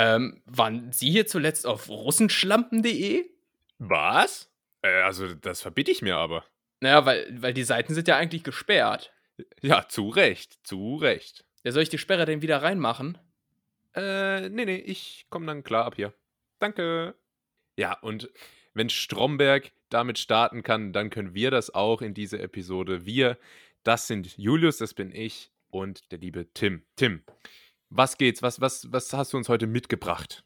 Ähm, waren Sie hier zuletzt auf russenschlampen.de? Was? Äh, also, das verbitte ich mir aber. Naja, weil, weil die Seiten sind ja eigentlich gesperrt. Ja, zu Recht, zu Recht. Ja, soll ich die Sperre denn wieder reinmachen? Äh, nee, nee, ich komme dann klar ab hier. Danke. Ja, und wenn Stromberg damit starten kann, dann können wir das auch in dieser Episode. Wir, das sind Julius, das bin ich und der liebe Tim. Tim, was geht's? Was, was, was hast du uns heute mitgebracht?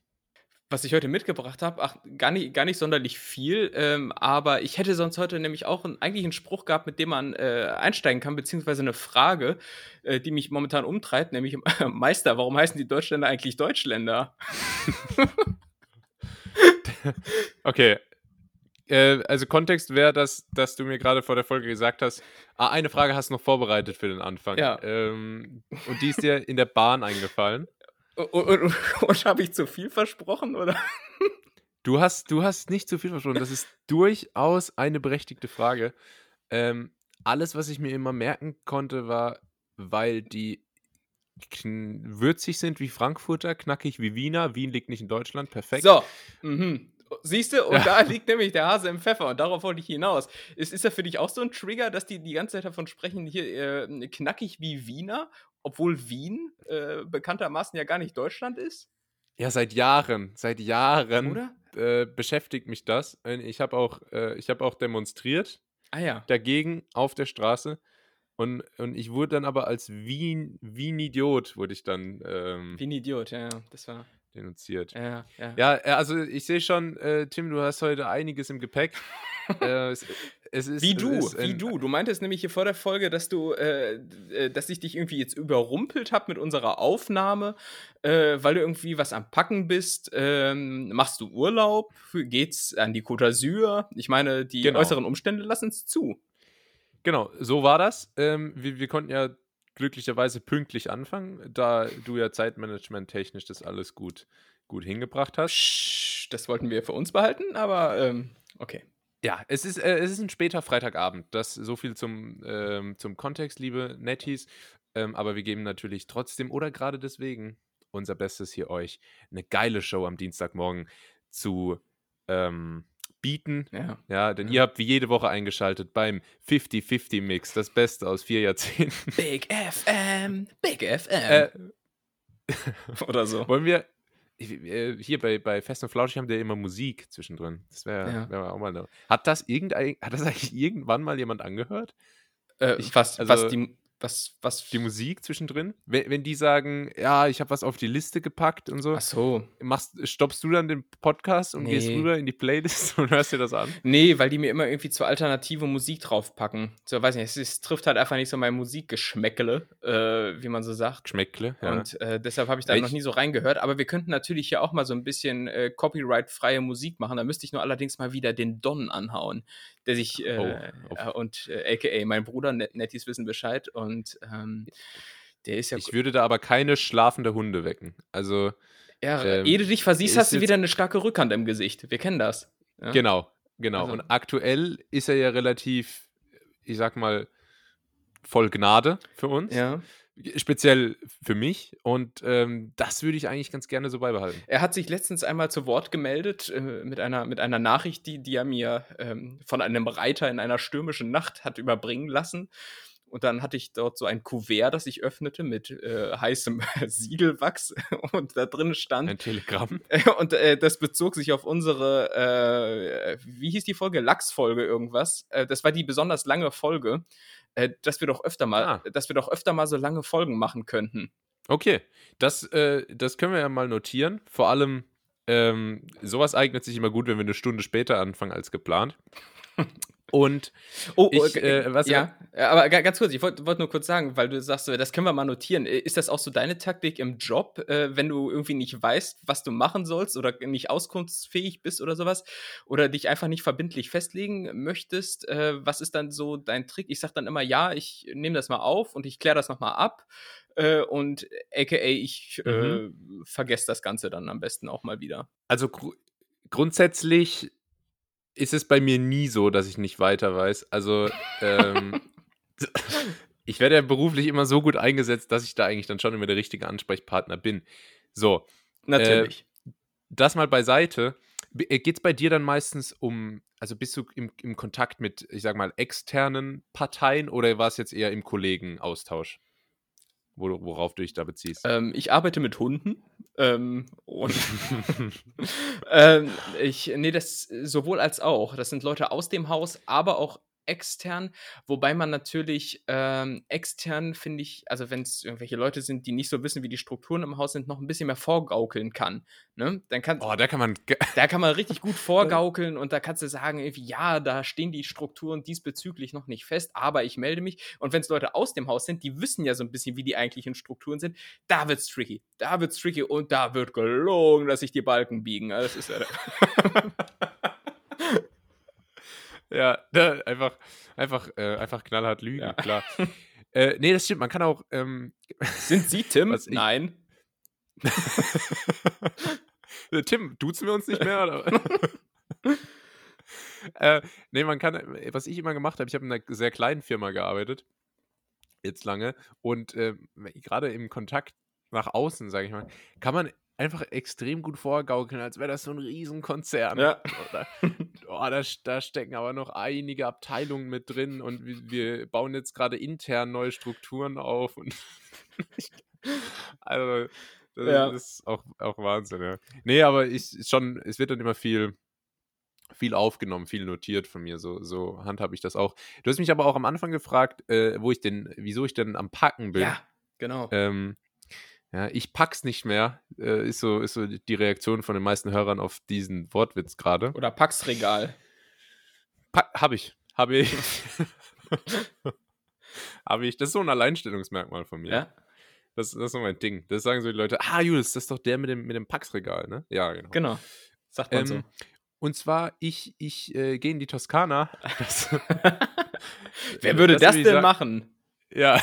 Was ich heute mitgebracht habe, ach, gar nicht, gar nicht sonderlich viel, ähm, aber ich hätte sonst heute nämlich auch ein, eigentlich einen Spruch gehabt, mit dem man äh, einsteigen kann, beziehungsweise eine Frage, äh, die mich momentan umtreibt, nämlich äh, Meister, warum heißen die Deutschländer eigentlich Deutschländer? okay, äh, also Kontext wäre, dass, dass du mir gerade vor der Folge gesagt hast, ah, eine Frage hast du noch vorbereitet für den Anfang. Ja. Ähm, und die ist dir in der Bahn eingefallen. Und, und, und, habe ich zu viel versprochen, oder? Du hast, du hast nicht zu viel versprochen. Das ist durchaus eine berechtigte Frage. Ähm, alles, was ich mir immer merken konnte, war, weil die würzig sind wie Frankfurter, knackig wie Wiener. Wien liegt nicht in Deutschland, perfekt. So, mhm. Siehst du, und ja. da liegt nämlich der Hase im Pfeffer und darauf wollte ich hinaus. Ist, ist ja für dich auch so ein Trigger, dass die die ganze Zeit davon sprechen, hier äh, knackig wie Wiener, obwohl Wien äh, bekanntermaßen ja gar nicht Deutschland ist? Ja, seit Jahren, seit Jahren äh, beschäftigt mich das. Ich habe auch, äh, hab auch demonstriert ah, ja. dagegen auf der Straße. Und, und ich wurde dann aber als Wien, Wien-Idiot, wurde ich dann. Ähm, Wien-Idiot, ja, das war denunziert. Ja, ja. Ja, äh, also ich sehe schon, äh, Tim, du hast heute einiges im Gepäck. äh, es, es ist, wie du, ist wie du. Du meintest nämlich hier vor der Folge, dass du, äh, äh, dass ich dich irgendwie jetzt überrumpelt habe mit unserer Aufnahme, äh, weil du irgendwie was am Packen bist. Ähm, machst du Urlaub? Geht's an die Côte d'Azur? Ich meine, die genau. äußeren Umstände lassen es zu. Genau, so war das. Ähm, wir, wir konnten ja glücklicherweise pünktlich anfangen, da du ja Zeitmanagement technisch das alles gut, gut hingebracht hast. Das wollten wir für uns behalten, aber ähm, okay. Ja, es ist, äh, es ist ein später Freitagabend. Das so viel zum, ähm, zum Kontext, liebe Netties. Ähm, aber wir geben natürlich trotzdem oder gerade deswegen unser Bestes hier euch eine geile Show am Dienstagmorgen zu ähm, bieten. Ja. ja denn ja. ihr habt wie jede Woche eingeschaltet beim 50-50-Mix, das Beste aus vier Jahrzehnten. Big FM, Big FM. Äh, Oder so. Wollen wir, äh, hier bei, bei Fest und Flauschig haben wir immer Musik zwischendrin. Das wäre wär auch mal eine. Hat das, irgendein, hat das eigentlich irgendwann mal jemand angehört? Äh, ich, was, also, was die was, was? Die Musik zwischendrin. Wenn, wenn die sagen, ja, ich habe was auf die Liste gepackt und so. Ach so. Machst, stoppst du dann den Podcast und nee. gehst rüber in die Playlist und hörst dir das an? Nee, weil die mir immer irgendwie zur alternative Musik draufpacken. So, weiß nicht, es, es trifft halt einfach nicht so mein Musikgeschmäckle, äh, wie man so sagt. Geschmäckle, ja. Und äh, deshalb habe ich da noch nie so reingehört. Aber wir könnten natürlich hier auch mal so ein bisschen äh, copyright-freie Musik machen. Da müsste ich nur allerdings mal wieder den Don anhauen der sich äh, oh, oh. und äh, aka mein Bruder, Net Netties wissen Bescheid und ähm, der ist ja. Ich würde da aber keine schlafende Hunde wecken. Also. Ja, ähm, ehe du dich versiehst, hast du wieder eine starke Rückhand im Gesicht. Wir kennen das. Ja? Genau, genau. Also. Und aktuell ist er ja relativ, ich sag mal, voll Gnade für uns. Ja speziell für mich und ähm, das würde ich eigentlich ganz gerne so beibehalten. Er hat sich letztens einmal zu Wort gemeldet äh, mit, einer, mit einer Nachricht, die, die er mir ähm, von einem Reiter in einer stürmischen Nacht hat überbringen lassen. Und dann hatte ich dort so ein Kuvert, das ich öffnete mit äh, heißem Siegelwachs und da drin stand. Ein Telegramm. Und äh, das bezog sich auf unsere, äh, wie hieß die Folge? Lachsfolge irgendwas. Äh, das war die besonders lange Folge äh, dass wir doch öfter mal, ah. dass wir doch öfter mal so lange Folgen machen könnten. Okay, das, äh, das können wir ja mal notieren. Vor allem, ähm, sowas eignet sich immer gut, wenn wir eine Stunde später anfangen als geplant. Und oh, ich, äh, was, ja, aber ganz kurz, ich wollte wollt nur kurz sagen, weil du sagst, das können wir mal notieren. Ist das auch so deine Taktik im Job, äh, wenn du irgendwie nicht weißt, was du machen sollst oder nicht auskunftsfähig bist oder sowas oder dich einfach nicht verbindlich festlegen möchtest? Äh, was ist dann so dein Trick? Ich sag dann immer, ja, ich nehme das mal auf und ich kläre das nochmal ab. Äh, und aka ich äh, mhm. vergesse das Ganze dann am besten auch mal wieder. Also gr grundsätzlich ist es bei mir nie so, dass ich nicht weiter weiß. Also, ähm, ich werde ja beruflich immer so gut eingesetzt, dass ich da eigentlich dann schon immer der richtige Ansprechpartner bin. So, Natürlich. Äh, das mal beiseite. Äh, Geht es bei dir dann meistens um, also bist du im, im Kontakt mit, ich sag mal, externen Parteien oder war es jetzt eher im Kollegenaustausch? Worauf du dich da beziehst. Ähm, ich arbeite mit Hunden. Ähm, und ähm, ich, nee, das sowohl als auch. Das sind Leute aus dem Haus, aber auch extern, wobei man natürlich ähm, extern, finde ich, also wenn es irgendwelche Leute sind, die nicht so wissen, wie die Strukturen im Haus sind, noch ein bisschen mehr vorgaukeln kann. Ne? Dann kann, oh, da kann man. Da kann man richtig gut vorgaukeln und da kannst du sagen, irgendwie, ja, da stehen die Strukturen diesbezüglich noch nicht fest, aber ich melde mich. Und wenn es Leute aus dem Haus sind, die wissen ja so ein bisschen, wie die eigentlichen Strukturen sind, da wird's tricky. Da wird's tricky und da wird gelogen, dass sich die Balken biegen. Das ist ja. Ja, da, einfach, einfach, äh, einfach knallhart lügen, ja. klar. äh, nee, das stimmt, man kann auch. Ähm, Sind Sie Tim? Nein. Äh, Tim, duzen wir uns nicht mehr? Oder? äh, nee, man kann, was ich immer gemacht habe, ich habe in einer sehr kleinen Firma gearbeitet, jetzt lange, und äh, gerade im Kontakt nach außen, sage ich mal, kann man einfach extrem gut vorgaukeln, als wäre das so ein Riesenkonzern. Ja. Oder, oh, da, da, stecken aber noch einige Abteilungen mit drin und wir, wir bauen jetzt gerade intern neue Strukturen auf. Und also, das ja. ist auch, auch Wahnsinn, ja. Nee, aber ich schon, es wird dann immer viel, viel aufgenommen, viel notiert von mir. So, so handhabe ich das auch. Du hast mich aber auch am Anfang gefragt, äh, wo ich denn, wieso ich denn am Packen bin. Ja, genau. Ähm, ja, ich pack's nicht mehr, äh, ist, so, ist so die Reaktion von den meisten Hörern auf diesen Wortwitz gerade. Oder pack's Regal. Pa hab ich. Hab ich. hab ich. Das ist so ein Alleinstellungsmerkmal von mir. Ja. Das, das ist so mein Ding. Das sagen so die Leute, ah, Julius, das ist doch der mit dem, mit dem Packsregal, ne? Ja, genau. Genau. Sagt man ähm, so. Und zwar, ich, ich äh, gehe in die Toskana. Wer würde das, das denn machen? Ja.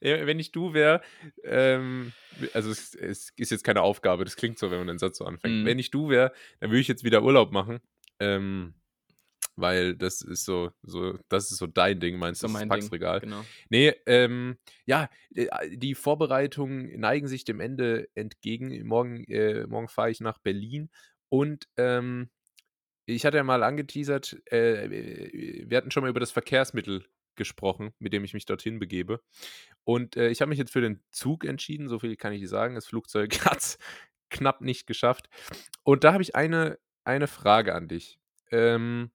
Wenn ich du wäre, ähm, also es, es, ist jetzt keine Aufgabe, das klingt so, wenn man den Satz so anfängt. Mhm. Wenn ich du wäre, dann würde ich jetzt wieder Urlaub machen. Ähm, weil das ist so, so, das ist so dein Ding, meinst du, so das Packsregal. Genau. Nee, ähm, ja, äh, die Vorbereitungen neigen sich dem Ende entgegen. Morgen, äh, morgen fahre ich nach Berlin und ähm, ich hatte ja mal angeteasert, äh, wir hatten schon mal über das Verkehrsmittel gesprochen, mit dem ich mich dorthin begebe. Und äh, ich habe mich jetzt für den Zug entschieden, so viel kann ich sagen. Das Flugzeug hat es knapp nicht geschafft. Und da habe ich eine, eine Frage an dich. Ähm,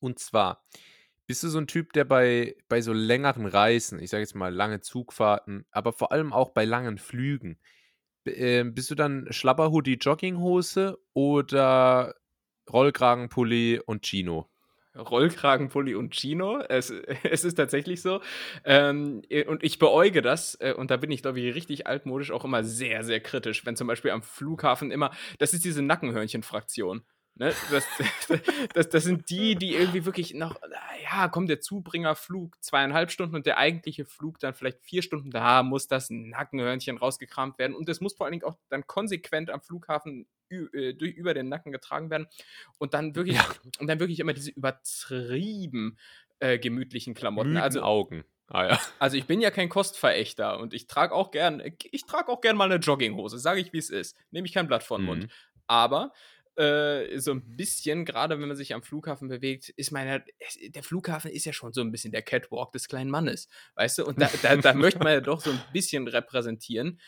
und zwar, bist du so ein Typ, der bei, bei so längeren Reisen, ich sage jetzt mal lange Zugfahrten, aber vor allem auch bei langen Flügen, äh, bist du dann Schlapperhoodie, Jogginghose oder Rollkragenpulli und Chino? Rollkragenpulli und Chino. Es, es ist tatsächlich so. Ähm, und ich beäuge das, äh, und da bin ich, glaube ich, richtig altmodisch auch immer sehr, sehr kritisch, wenn zum Beispiel am Flughafen immer, das ist diese Nackenhörnchen-Fraktion. Ne? Das, das, das, sind die, die irgendwie wirklich noch, ja, kommt der Zubringerflug zweieinhalb Stunden und der eigentliche Flug dann vielleicht vier Stunden, da muss das Nackenhörnchen rausgekramt werden und das muss vor allen Dingen auch dann konsequent am Flughafen äh, über den Nacken getragen werden und dann wirklich, ja. und dann wirklich immer diese übertrieben äh, gemütlichen Klamotten. Müden also Augen. Ah, ja. Also ich bin ja kein Kostverächter und ich trage auch gern, ich trage auch gern mal eine Jogginghose, sage ich wie es ist. Nehme ich kein Blatt vor den Mund. Mhm. Aber äh, so ein bisschen, gerade wenn man sich am Flughafen bewegt, ist meine, der Flughafen ist ja schon so ein bisschen der Catwalk des kleinen Mannes, weißt du? Und da, da, da möchte man ja doch so ein bisschen repräsentieren.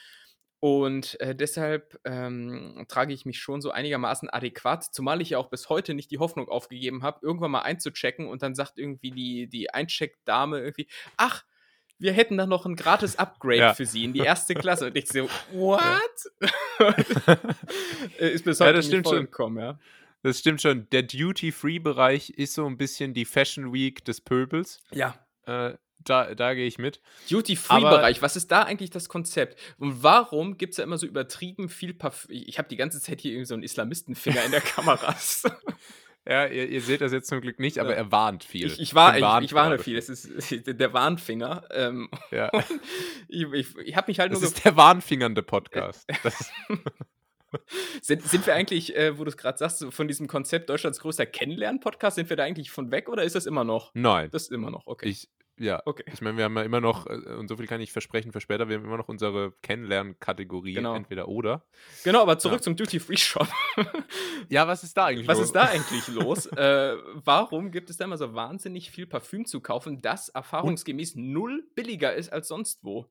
Und äh, deshalb ähm, trage ich mich schon so einigermaßen adäquat, zumal ich ja auch bis heute nicht die Hoffnung aufgegeben habe, irgendwann mal einzuchecken und dann sagt irgendwie die, die Eincheckdame irgendwie, ach, wir hätten da noch ein gratis Upgrade ja. für sie in die erste Klasse. Und ich so, what? Ja. ist bis heute ja, das stimmt schon. Gekommen, ja. Das stimmt schon. Der Duty-Free-Bereich ist so ein bisschen die Fashion Week des Pöbels. Ja. Äh, da, da gehe ich mit. Duty-Free-Bereich, was ist da eigentlich das Konzept? Und warum gibt es ja immer so übertrieben viel Parfüm? Ich habe die ganze Zeit hier irgendwie so einen Islamistenfinger in der Kamera. Ja, ihr, ihr, seht das jetzt zum Glück nicht, aber ja. er warnt viel. Ich, ich, war, ich, ich warne viel. Es ist der Warnfinger. Ähm, ja. ich ich, habe mich halt das nur. Das ist der warnfingernde Podcast. sind, sind wir eigentlich, äh, wo du es gerade sagst, von diesem Konzept Deutschlands größter Kennenlernen-Podcast, sind wir da eigentlich von weg oder ist das immer noch? Nein. Das ist immer noch, okay. Ich, Ja, okay. Ich meine, wir haben ja immer noch, äh, und so viel kann ich versprechen für später, wir haben immer noch unsere Kennenlernkategorie, genau. entweder oder. Genau, aber zurück ja. zum Duty-Free-Shop. ja, was ist da eigentlich was los? Was ist da eigentlich los? äh, warum gibt es da immer so wahnsinnig viel Parfüm zu kaufen, das erfahrungsgemäß und? null billiger ist als sonst wo?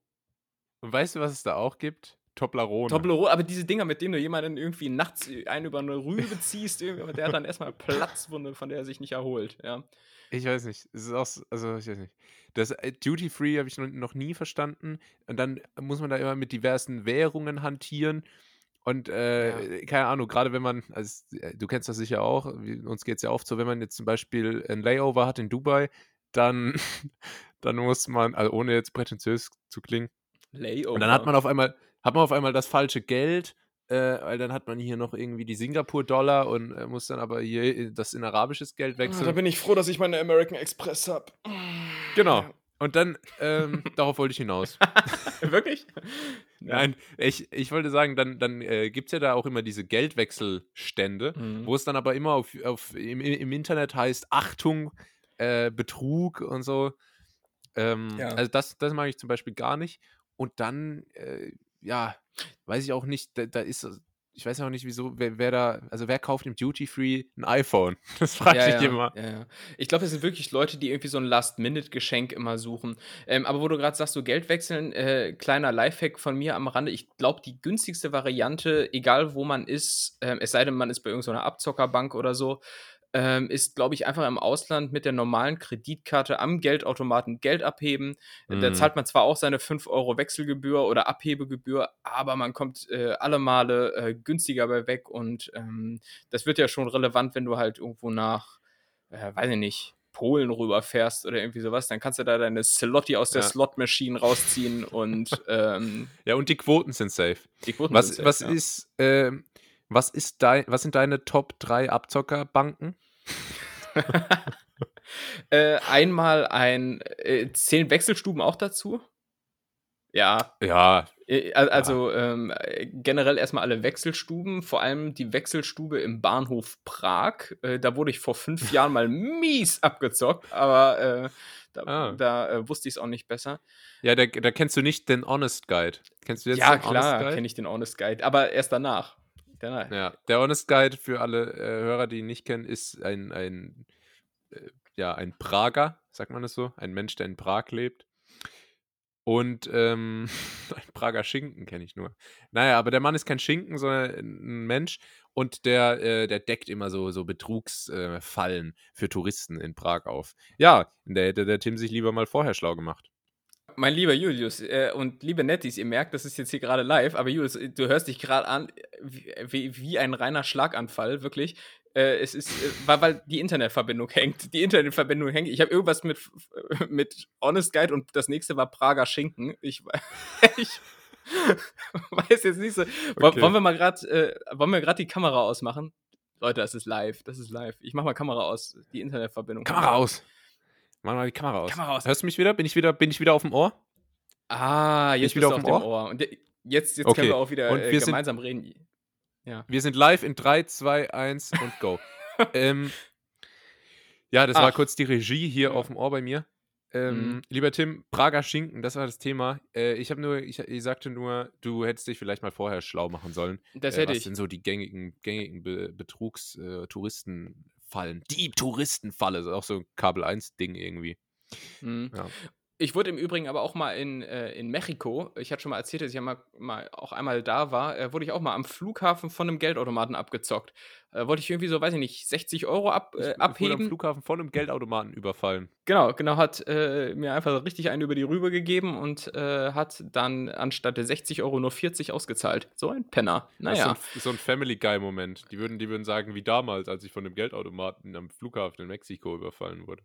Und weißt du, was es da auch gibt? Toblerone. Toblerone, aber diese Dinger, mit denen du jemanden irgendwie nachts einen über eine Rübe ziehst, der hat dann erstmal Platzwunde, von der er sich nicht erholt, ja. Ich weiß nicht. Es ist auch, also ich weiß nicht. Das äh, Duty Free habe ich noch, nie verstanden. Und dann muss man da immer mit diversen Währungen hantieren. Und äh, ja. keine Ahnung, gerade wenn man, also äh, du kennst das sicher auch, uns geht es ja oft so, wenn man jetzt zum Beispiel ein Layover hat in Dubai, dann, dann muss man, also ohne jetzt prätentiös zu klingen, Layover. Und dann hat man auf einmal, hat man auf einmal das falsche Geld äh, weil dann hat man hier noch irgendwie die Singapur-Dollar und äh, muss dann aber hier das in arabisches Geld ah, wechseln. da bin ich froh, dass ich meine American Express habe. Genau. Und dann, ähm, darauf wollte ich hinaus. Wirklich? Nein, ich, ich wollte sagen, dann, dann äh, gibt es ja da auch immer diese Geldwechselstände, mhm. wo es dann aber immer auf, auf, im, im Internet heißt, Achtung, äh, Betrug und so. Ähm, ja. Also das, das mag ich zum Beispiel gar nicht. Und dann, äh, ja, weiß ich auch nicht, da, da ist, ich weiß auch nicht, wieso, wer, wer, da, also wer kauft im Duty Free ein iPhone? Das frage ja, ich ja, immer. Ja, ich glaube, es sind wirklich Leute, die irgendwie so ein Last-Minute-Geschenk immer suchen. Ähm, aber wo du gerade sagst, so Geld wechseln, äh, kleiner Lifehack von mir am Rande. Ich glaube, die günstigste Variante, egal wo man ist, äh, es sei denn, man ist bei irgendeiner Abzockerbank oder so, ähm, ist, glaube ich, einfach im Ausland mit der normalen Kreditkarte am Geldautomaten Geld abheben. Mhm. Da zahlt man zwar auch seine 5 Euro Wechselgebühr oder Abhebegebühr, aber man kommt äh, alle Male äh, günstiger bei weg und ähm, das wird ja schon relevant, wenn du halt irgendwo nach, äh, weiß ich nicht, Polen rüberfährst oder irgendwie sowas, dann kannst du da deine Slotty aus der ja. Slot-Machine rausziehen und ähm, ja, und die Quoten sind safe. Die Quoten was, sind safe, was ja. ist, äh, was ist dein, was sind deine Top 3 Abzockerbanken? äh, einmal ein, äh, zehn Wechselstuben auch dazu? Ja. Ja. Äh, also ja. Ähm, generell erstmal alle Wechselstuben, vor allem die Wechselstube im Bahnhof Prag. Äh, da wurde ich vor fünf Jahren mal mies abgezockt, aber äh, da, ah. da äh, wusste ich es auch nicht besser. Ja, da, da, kennst du nicht den Honest Guide. Kennst du jetzt ja, den klar, kenne ich den Honest Guide, aber erst danach. Genau. Ja, der Honest Guide für alle äh, Hörer, die ihn nicht kennen, ist ein, ein, äh, ja, ein Prager, sagt man es so, ein Mensch, der in Prag lebt. Und ähm, ein Prager Schinken kenne ich nur. Naja, aber der Mann ist kein Schinken, sondern ein Mensch und der, äh, der deckt immer so, so Betrugsfallen äh, für Touristen in Prag auf. Ja, da hätte der Tim sich lieber mal vorher schlau gemacht mein lieber Julius äh, und liebe Nettis, ihr merkt, das ist jetzt hier gerade live, aber Julius, du hörst dich gerade an wie, wie, ein reiner Schlaganfall, wirklich. Äh, es ist, äh, weil, weil die Internetverbindung hängt. Die Internetverbindung hängt. Ich habe irgendwas mit, mit Honest Guide und das nächste war Prager Schinken. Ich, ich weiß jetzt nicht so. Okay. Wollen wir mal gerade äh, wollen wir gerade die Kamera ausmachen? Leute, das ist live. Das ist live. Ich mach mal Kamera aus. Die Internetverbindung. Kamera aus. Mach mal die Kamera aus. Kamera aus. Hörst du mich wieder? Bin ich wieder, bin ich wieder auf dem Ohr? Ah, jetzt bin ich wieder auf dem Ohr? Ohr. Und jetzt, jetzt okay. können wir auch wieder äh, gemeinsam sind, reden. Ja. Wir sind live in 3, 2, 1 und go. ähm, ja, das Ach. war kurz die Regie hier ja. auf dem Ohr bei mir. Ähm, mhm. Lieber Tim, Prager Schinken, das war das Thema. Äh, ich habe nur, ich, ich, sagte nur, du hättest dich vielleicht mal vorher schlau machen sollen. Das hätte äh, was ich. Was sind so die gängigen, gängigen Be Betrugs-Touristen- äh, Fallen. Die Touristenfalle. Das ist auch so ein Kabel 1-Ding irgendwie. Mhm. Ja. Ich wurde im Übrigen aber auch mal in, äh, in Mexiko, ich hatte schon mal erzählt, dass ich ja mal, mal auch einmal da war, äh, wurde ich auch mal am Flughafen von einem Geldautomaten abgezockt. Äh, wollte ich irgendwie so, weiß ich nicht, 60 Euro ab, äh, ich, abheben. Wurde am Flughafen von einem Geldautomaten überfallen. Genau, genau, hat äh, mir einfach richtig einen über die Rübe gegeben und äh, hat dann anstatt der 60 Euro nur 40 ausgezahlt. So ein Penner. Naja. Das ist so ein, so ein Family Guy-Moment. Die würden, die würden sagen, wie damals, als ich von dem Geldautomaten am Flughafen in Mexiko überfallen wurde.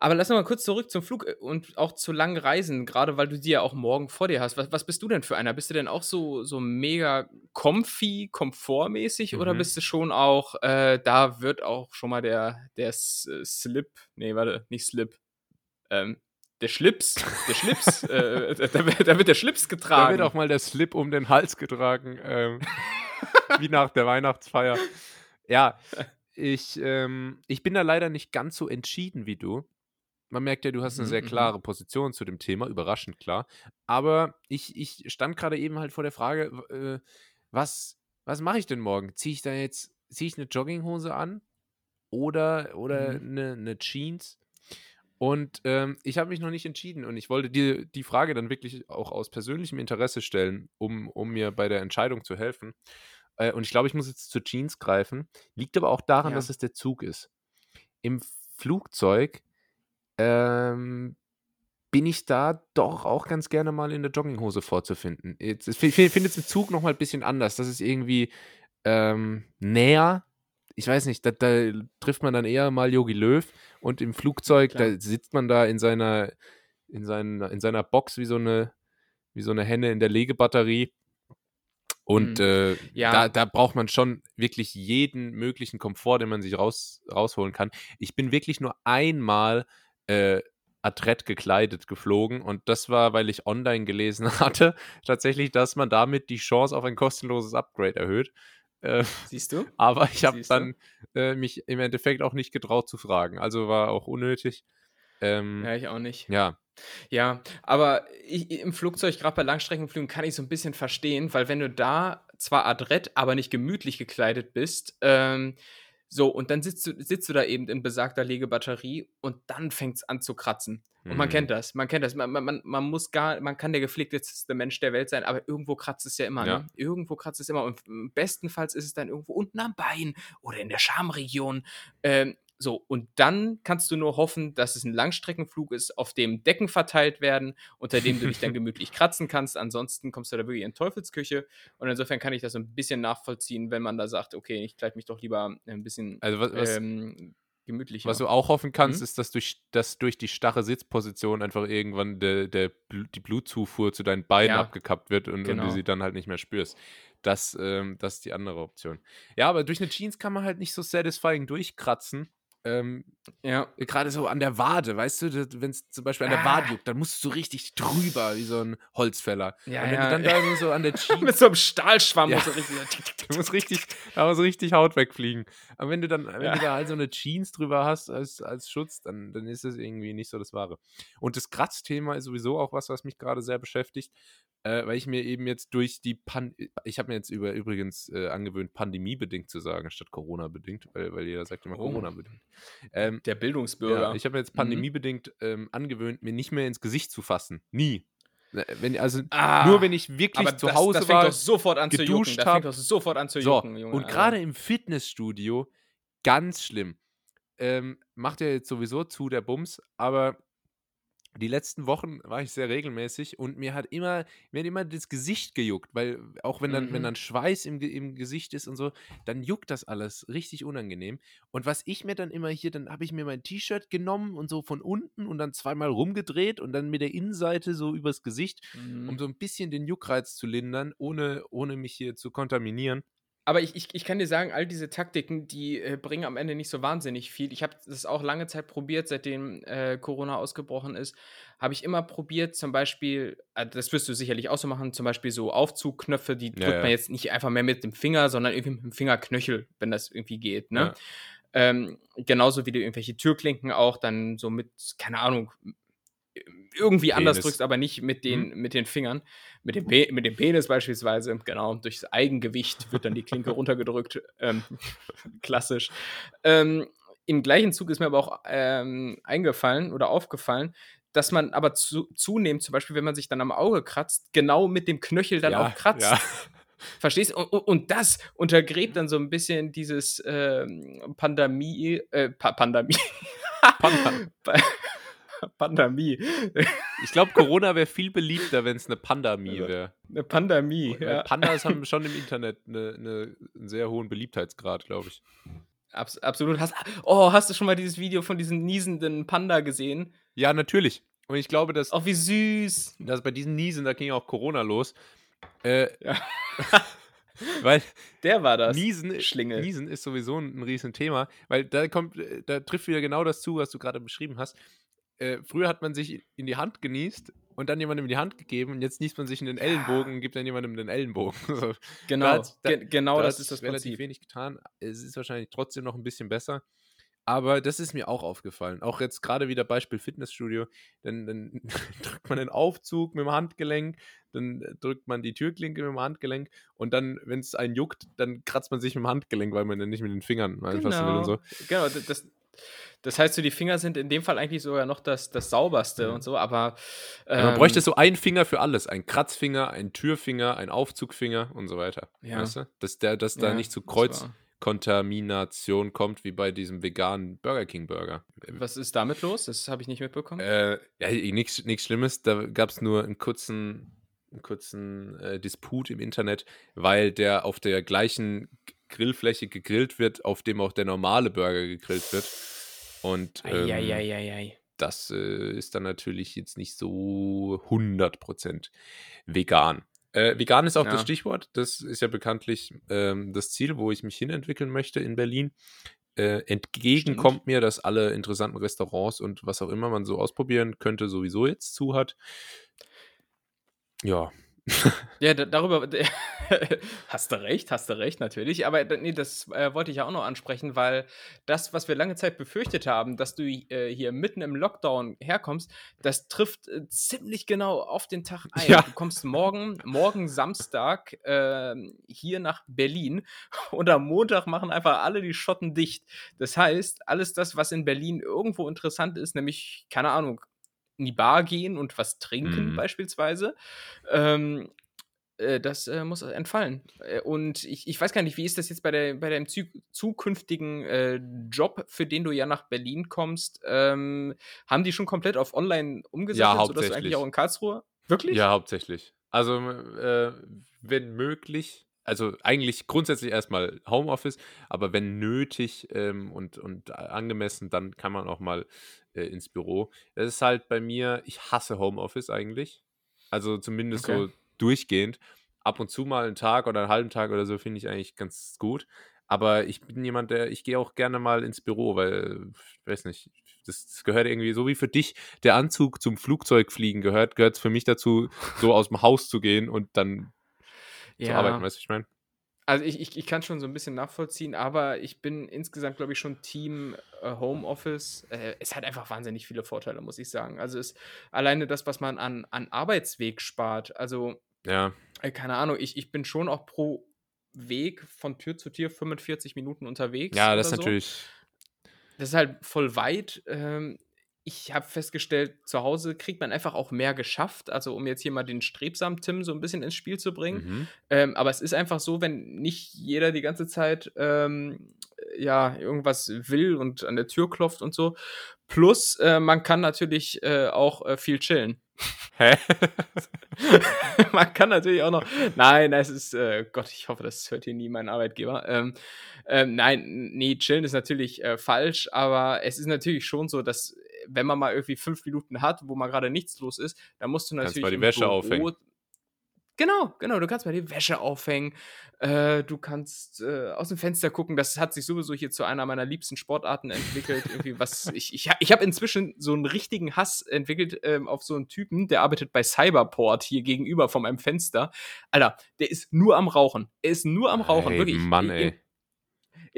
Aber lass mal kurz zurück zum Flug äh, und auch zu langen Reisen, gerade weil du die ja auch morgen vor dir hast. Was, was bist du denn für einer? Bist du denn auch so, so mega comfy, komfortmäßig mhm. oder bist du schon auch, äh, da wird auch schon mal der, der äh, Slip, nee, warte, nicht Slip, ähm, der Schlips, der Schlips, äh, da, da, wird der Schlips getragen. Da wird auch mal der Slip um den Hals getragen, ähm, wie nach der Weihnachtsfeier. Ja, ich, ähm, ich bin da leider nicht ganz so entschieden wie du. Man merkt ja, du hast eine mhm, sehr mhm. klare Position zu dem Thema, überraschend klar. Aber ich, ich stand gerade eben halt vor der Frage, äh, was, was mache ich denn morgen? Ziehe ich da jetzt, ziehe ich eine Jogginghose an oder, oder mhm. eine, eine Jeans? Und ähm, ich habe mich noch nicht entschieden und ich wollte dir die Frage dann wirklich auch aus persönlichem Interesse stellen, um, um mir bei der Entscheidung zu helfen. Äh, und ich glaube, ich muss jetzt zu Jeans greifen. Liegt aber auch daran, ja. dass es der Zug ist. Im Flugzeug ähm, bin ich da doch auch ganz gerne mal in der Jogginghose vorzufinden. Jetzt, ich finde es im Zug nochmal ein bisschen anders. Das ist irgendwie ähm, näher ich weiß nicht, da, da, trifft man dann eher mal Yogi Löw und im Flugzeug, Klar. da sitzt man da in seiner, in, seiner, in seiner Box wie so eine, wie so eine Henne in der Legebatterie. Und mhm. äh, ja. da, da braucht man schon wirklich jeden möglichen Komfort, den man sich raus, rausholen kann. Ich bin wirklich nur einmal äh, adrett gekleidet geflogen und das war, weil ich online gelesen hatte, tatsächlich, dass man damit die Chance auf ein kostenloses Upgrade erhöht. Äh, Siehst du? Aber ich habe dann äh, mich im Endeffekt auch nicht getraut zu fragen. Also war auch unnötig. Ähm, ja, ich auch nicht. Ja. Ja, aber ich, im Flugzeug, gerade bei Langstreckenflügen, kann ich so ein bisschen verstehen, weil wenn du da zwar adrett, aber nicht gemütlich gekleidet bist, ähm, so, und dann sitzt du, sitzt du da eben in besagter Legebatterie und dann fängt es an zu kratzen. Und man kennt mhm. das, man kennt das. Man, man, man muss gar, man kann der gepflegteste Mensch der Welt sein, aber irgendwo kratzt es ja immer, ja. Ne? Irgendwo kratzt es immer. Und bestenfalls ist es dann irgendwo unten am Bein oder in der Schamregion. Ähm, so, und dann kannst du nur hoffen, dass es ein Langstreckenflug ist, auf dem Decken verteilt werden, unter dem du dich dann gemütlich kratzen kannst. Ansonsten kommst du da wirklich in Teufelsküche. Und insofern kann ich das so ein bisschen nachvollziehen, wenn man da sagt, okay, ich kleide mich doch lieber ein bisschen also was, was, ähm, gemütlicher. Was du auch hoffen kannst, mhm. ist, dass durch, dass durch die starre Sitzposition einfach irgendwann der, der, die Blutzufuhr zu deinen Beinen ja, abgekappt wird und, genau. und, du genau. sie dann halt nicht mehr spürst. Das, ähm, das ist die andere Option. Ja, aber durch eine Jeans kann man halt nicht so satisfying durchkratzen. Ähm, ja. Gerade so an der Wade, weißt du, wenn es zum Beispiel an der ah. Wade juckt, dann musst du so richtig drüber, wie so ein Holzfäller. Ja, und wenn ja. du dann da nur so an der Jeans. Mit so einem Stahlschwamm ja. musst du richtig. du musst richtig, da muss richtig Haut wegfliegen. Aber wenn du dann, wenn du da halt so eine Jeans drüber hast als, als Schutz, dann, dann ist das irgendwie nicht so das Wahre. Und das Kratzthema ist sowieso auch was, was mich gerade sehr beschäftigt, äh, weil ich mir eben jetzt durch die Pan ich habe mir jetzt über, übrigens äh, angewöhnt, pandemiebedingt zu sagen, statt Corona-bedingt, weil, weil jeder sagt immer oh. Corona-bedingt. Ähm, Der Bildungsbürger. Ja, ich habe mir jetzt mhm. pandemiebedingt ähm, angewöhnt, mir nicht mehr ins Gesicht zu fassen. Nie. Äh, wenn, also ah, nur wenn ich wirklich zu das, Hause das fängt war, doch sofort an zu jucken. Das fängt doch sofort an zu jucken, so, Junge. Und gerade im Fitnessstudio, ganz schlimm. Ähm, macht ja jetzt sowieso zu, der Bums, aber die letzten Wochen war ich sehr regelmäßig und mir hat immer, mir hat immer das Gesicht gejuckt, weil auch wenn dann, mhm. wenn dann Schweiß im, im Gesicht ist und so, dann juckt das alles richtig unangenehm. Und was ich mir dann immer hier, dann habe ich mir mein T-Shirt genommen und so von unten und dann zweimal rumgedreht und dann mit der Innenseite so übers Gesicht, mhm. um so ein bisschen den Juckreiz zu lindern, ohne, ohne mich hier zu kontaminieren. Aber ich, ich, ich kann dir sagen, all diese Taktiken, die äh, bringen am Ende nicht so wahnsinnig viel. Ich habe das auch lange Zeit probiert, seitdem äh, Corona ausgebrochen ist. Habe ich immer probiert, zum Beispiel, äh, das wirst du sicherlich auch so machen, zum Beispiel so Aufzugknöpfe, die drückt ja, man jetzt nicht einfach mehr mit dem Finger, sondern irgendwie mit dem Fingerknöchel, wenn das irgendwie geht. Ne? Ja. Ähm, genauso wie du irgendwelche Türklinken auch dann so mit, keine Ahnung, irgendwie Penis. anders drückst, aber nicht mit den, hm? mit den Fingern. Mit dem, Pe mit dem Penis beispielsweise, genau, durchs Eigengewicht wird dann die Klinke runtergedrückt. Ähm, klassisch. Ähm, Im gleichen Zug ist mir aber auch ähm, eingefallen oder aufgefallen, dass man aber zu, zunehmend, zum Beispiel, wenn man sich dann am Auge kratzt, genau mit dem Knöchel dann ja, auch kratzt. Ja. Verstehst du? Und, und, das untergräbt dann so ein bisschen dieses ähm, Pandemie, äh, pa Pandemie. Panda. Pandemie. Ich glaube, Corona wäre viel beliebter, wenn es eine Pandemie wäre. Eine Pandemie, ja. Pandas haben schon im Internet eine, eine, einen sehr hohen Beliebtheitsgrad, glaube ich. Abs absolut. Hast, oh, hast du schon mal dieses Video von diesem niesenden Panda gesehen? Ja, natürlich. Und ich glaube, dass. Oh, wie süß. Dass bei diesen Niesen, da ging auch Corona los. Äh, ja. weil der war das. Niesen, Schlingel. Niesen ist sowieso ein, ein Riesenthema, weil da kommt, da trifft wieder genau das zu, was du gerade beschrieben hast äh, früher hat man sich in die Hand genießt und dann jemandem in die Hand gegeben und jetzt niest man sich in den Ellenbogen und gibt dann jemandem den Ellenbogen. so. Genau, da, da, genau da das ist das relativ Prinzip. wenig getan. Es ist wahrscheinlich trotzdem noch ein bisschen besser. Aber das ist mir auch aufgefallen. Auch jetzt gerade wieder Beispiel Fitnessstudio. Dann, dann drückt man den Aufzug mit dem Handgelenk, dann drückt man die Türklinke mit dem Handgelenk und dann, wenn es einen juckt, dann kratzt man sich mit dem Handgelenk, weil man dann nicht mit den Fingern genau. will und so. Genau, das, das heißt, so die Finger sind in dem Fall eigentlich sogar noch das, das sauberste ja. und so, aber. Ähm, ja, man bräuchte ähm so einen Finger für alles: ein Kratzfinger, ein Türfinger, ein Aufzugfinger und so weiter. Ja. Weißt du? Dass, der, dass da nicht zu Kreuzkontamination kommt, wie bei diesem veganen Burger King Burger. Was ist damit los? Das habe ich nicht mitbekommen. Äh, ja, nichts Schlimmes. Da gab es nur einen kurzen, einen kurzen äh, Disput im Internet, weil der auf der gleichen Grillfläche gegrillt wird, auf dem auch der normale Burger gegrillt wird. Und ähm, das äh, ist dann natürlich jetzt nicht so 100% vegan. Äh, vegan ist auch ja. das Stichwort. Das ist ja bekanntlich ähm, das Ziel, wo ich mich hinentwickeln möchte in Berlin. Äh, entgegen Stimmt. kommt mir, dass alle interessanten Restaurants und was auch immer man so ausprobieren könnte, sowieso jetzt zu hat. Ja, ja, darüber hast du recht, hast du recht, natürlich. Aber nee, das äh, wollte ich ja auch noch ansprechen, weil das, was wir lange Zeit befürchtet haben, dass du äh, hier mitten im Lockdown herkommst, das trifft äh, ziemlich genau auf den Tag ein. Ja. Du kommst morgen, morgen Samstag ähm, hier nach Berlin und am Montag machen einfach alle die Schotten dicht. Das heißt, alles das, was in Berlin irgendwo interessant ist, nämlich, keine Ahnung, in die Bar gehen und was trinken, mhm. beispielsweise. Ähm, äh, das äh, muss entfallen. Äh, und ich, ich weiß gar nicht, wie ist das jetzt bei, der, bei deinem zukünftigen äh, Job, für den du ja nach Berlin kommst? Ähm, haben die schon komplett auf online umgesetzt, ja, sodass du eigentlich auch in Karlsruhe? Wirklich? Ja, hauptsächlich. Also, äh, wenn möglich, also eigentlich grundsätzlich erstmal Homeoffice, aber wenn nötig ähm, und, und angemessen, dann kann man auch mal äh, ins Büro. Das ist halt bei mir, ich hasse Homeoffice eigentlich. Also zumindest okay. so durchgehend. Ab und zu mal einen Tag oder einen halben Tag oder so finde ich eigentlich ganz gut. Aber ich bin jemand, der, ich gehe auch gerne mal ins Büro, weil, ich weiß nicht, das, das gehört irgendwie so wie für dich der Anzug zum Flugzeugfliegen gehört, gehört es für mich dazu, so aus dem Haus zu gehen und dann ja. zu arbeiten, weißt du, ich meine? Also ich, ich, ich kann schon so ein bisschen nachvollziehen, aber ich bin insgesamt, glaube ich, schon Team äh, Homeoffice. Äh, es hat einfach wahnsinnig viele Vorteile, muss ich sagen. Also es alleine das, was man an, an Arbeitsweg spart. Also, ja. Äh, keine Ahnung, ich, ich bin schon auch pro Weg von Tür zu Tür 45 Minuten unterwegs. Ja, das ist so. natürlich. Das ist halt voll weit. Ähm, ich habe festgestellt, zu Hause kriegt man einfach auch mehr geschafft. Also, um jetzt hier mal den strebsamen Tim so ein bisschen ins Spiel zu bringen. Mhm. Ähm, aber es ist einfach so, wenn nicht jeder die ganze Zeit ähm, ja irgendwas will und an der Tür klopft und so. Plus, äh, man kann natürlich äh, auch äh, viel chillen. Hä? man kann natürlich auch noch. Nein, es ist. Äh, Gott, ich hoffe, das hört hier nie mein Arbeitgeber. Ähm, ähm, nein, nee, chillen ist natürlich äh, falsch, aber es ist natürlich schon so, dass wenn man mal irgendwie fünf Minuten hat, wo mal gerade nichts los ist, dann musst du natürlich. Kannst mal die Wäsche Büro aufhängen. Genau, genau. Du kannst mal die Wäsche aufhängen. Äh, du kannst äh, aus dem Fenster gucken. Das hat sich sowieso hier zu einer meiner liebsten Sportarten entwickelt. Irgendwie was. Ich, ich, ich habe inzwischen so einen richtigen Hass entwickelt ähm, auf so einen Typen, der arbeitet bei Cyberport hier gegenüber von meinem Fenster. Alter, der ist nur am Rauchen. Er ist nur am Rauchen, hey, wirklich. Mann, ey.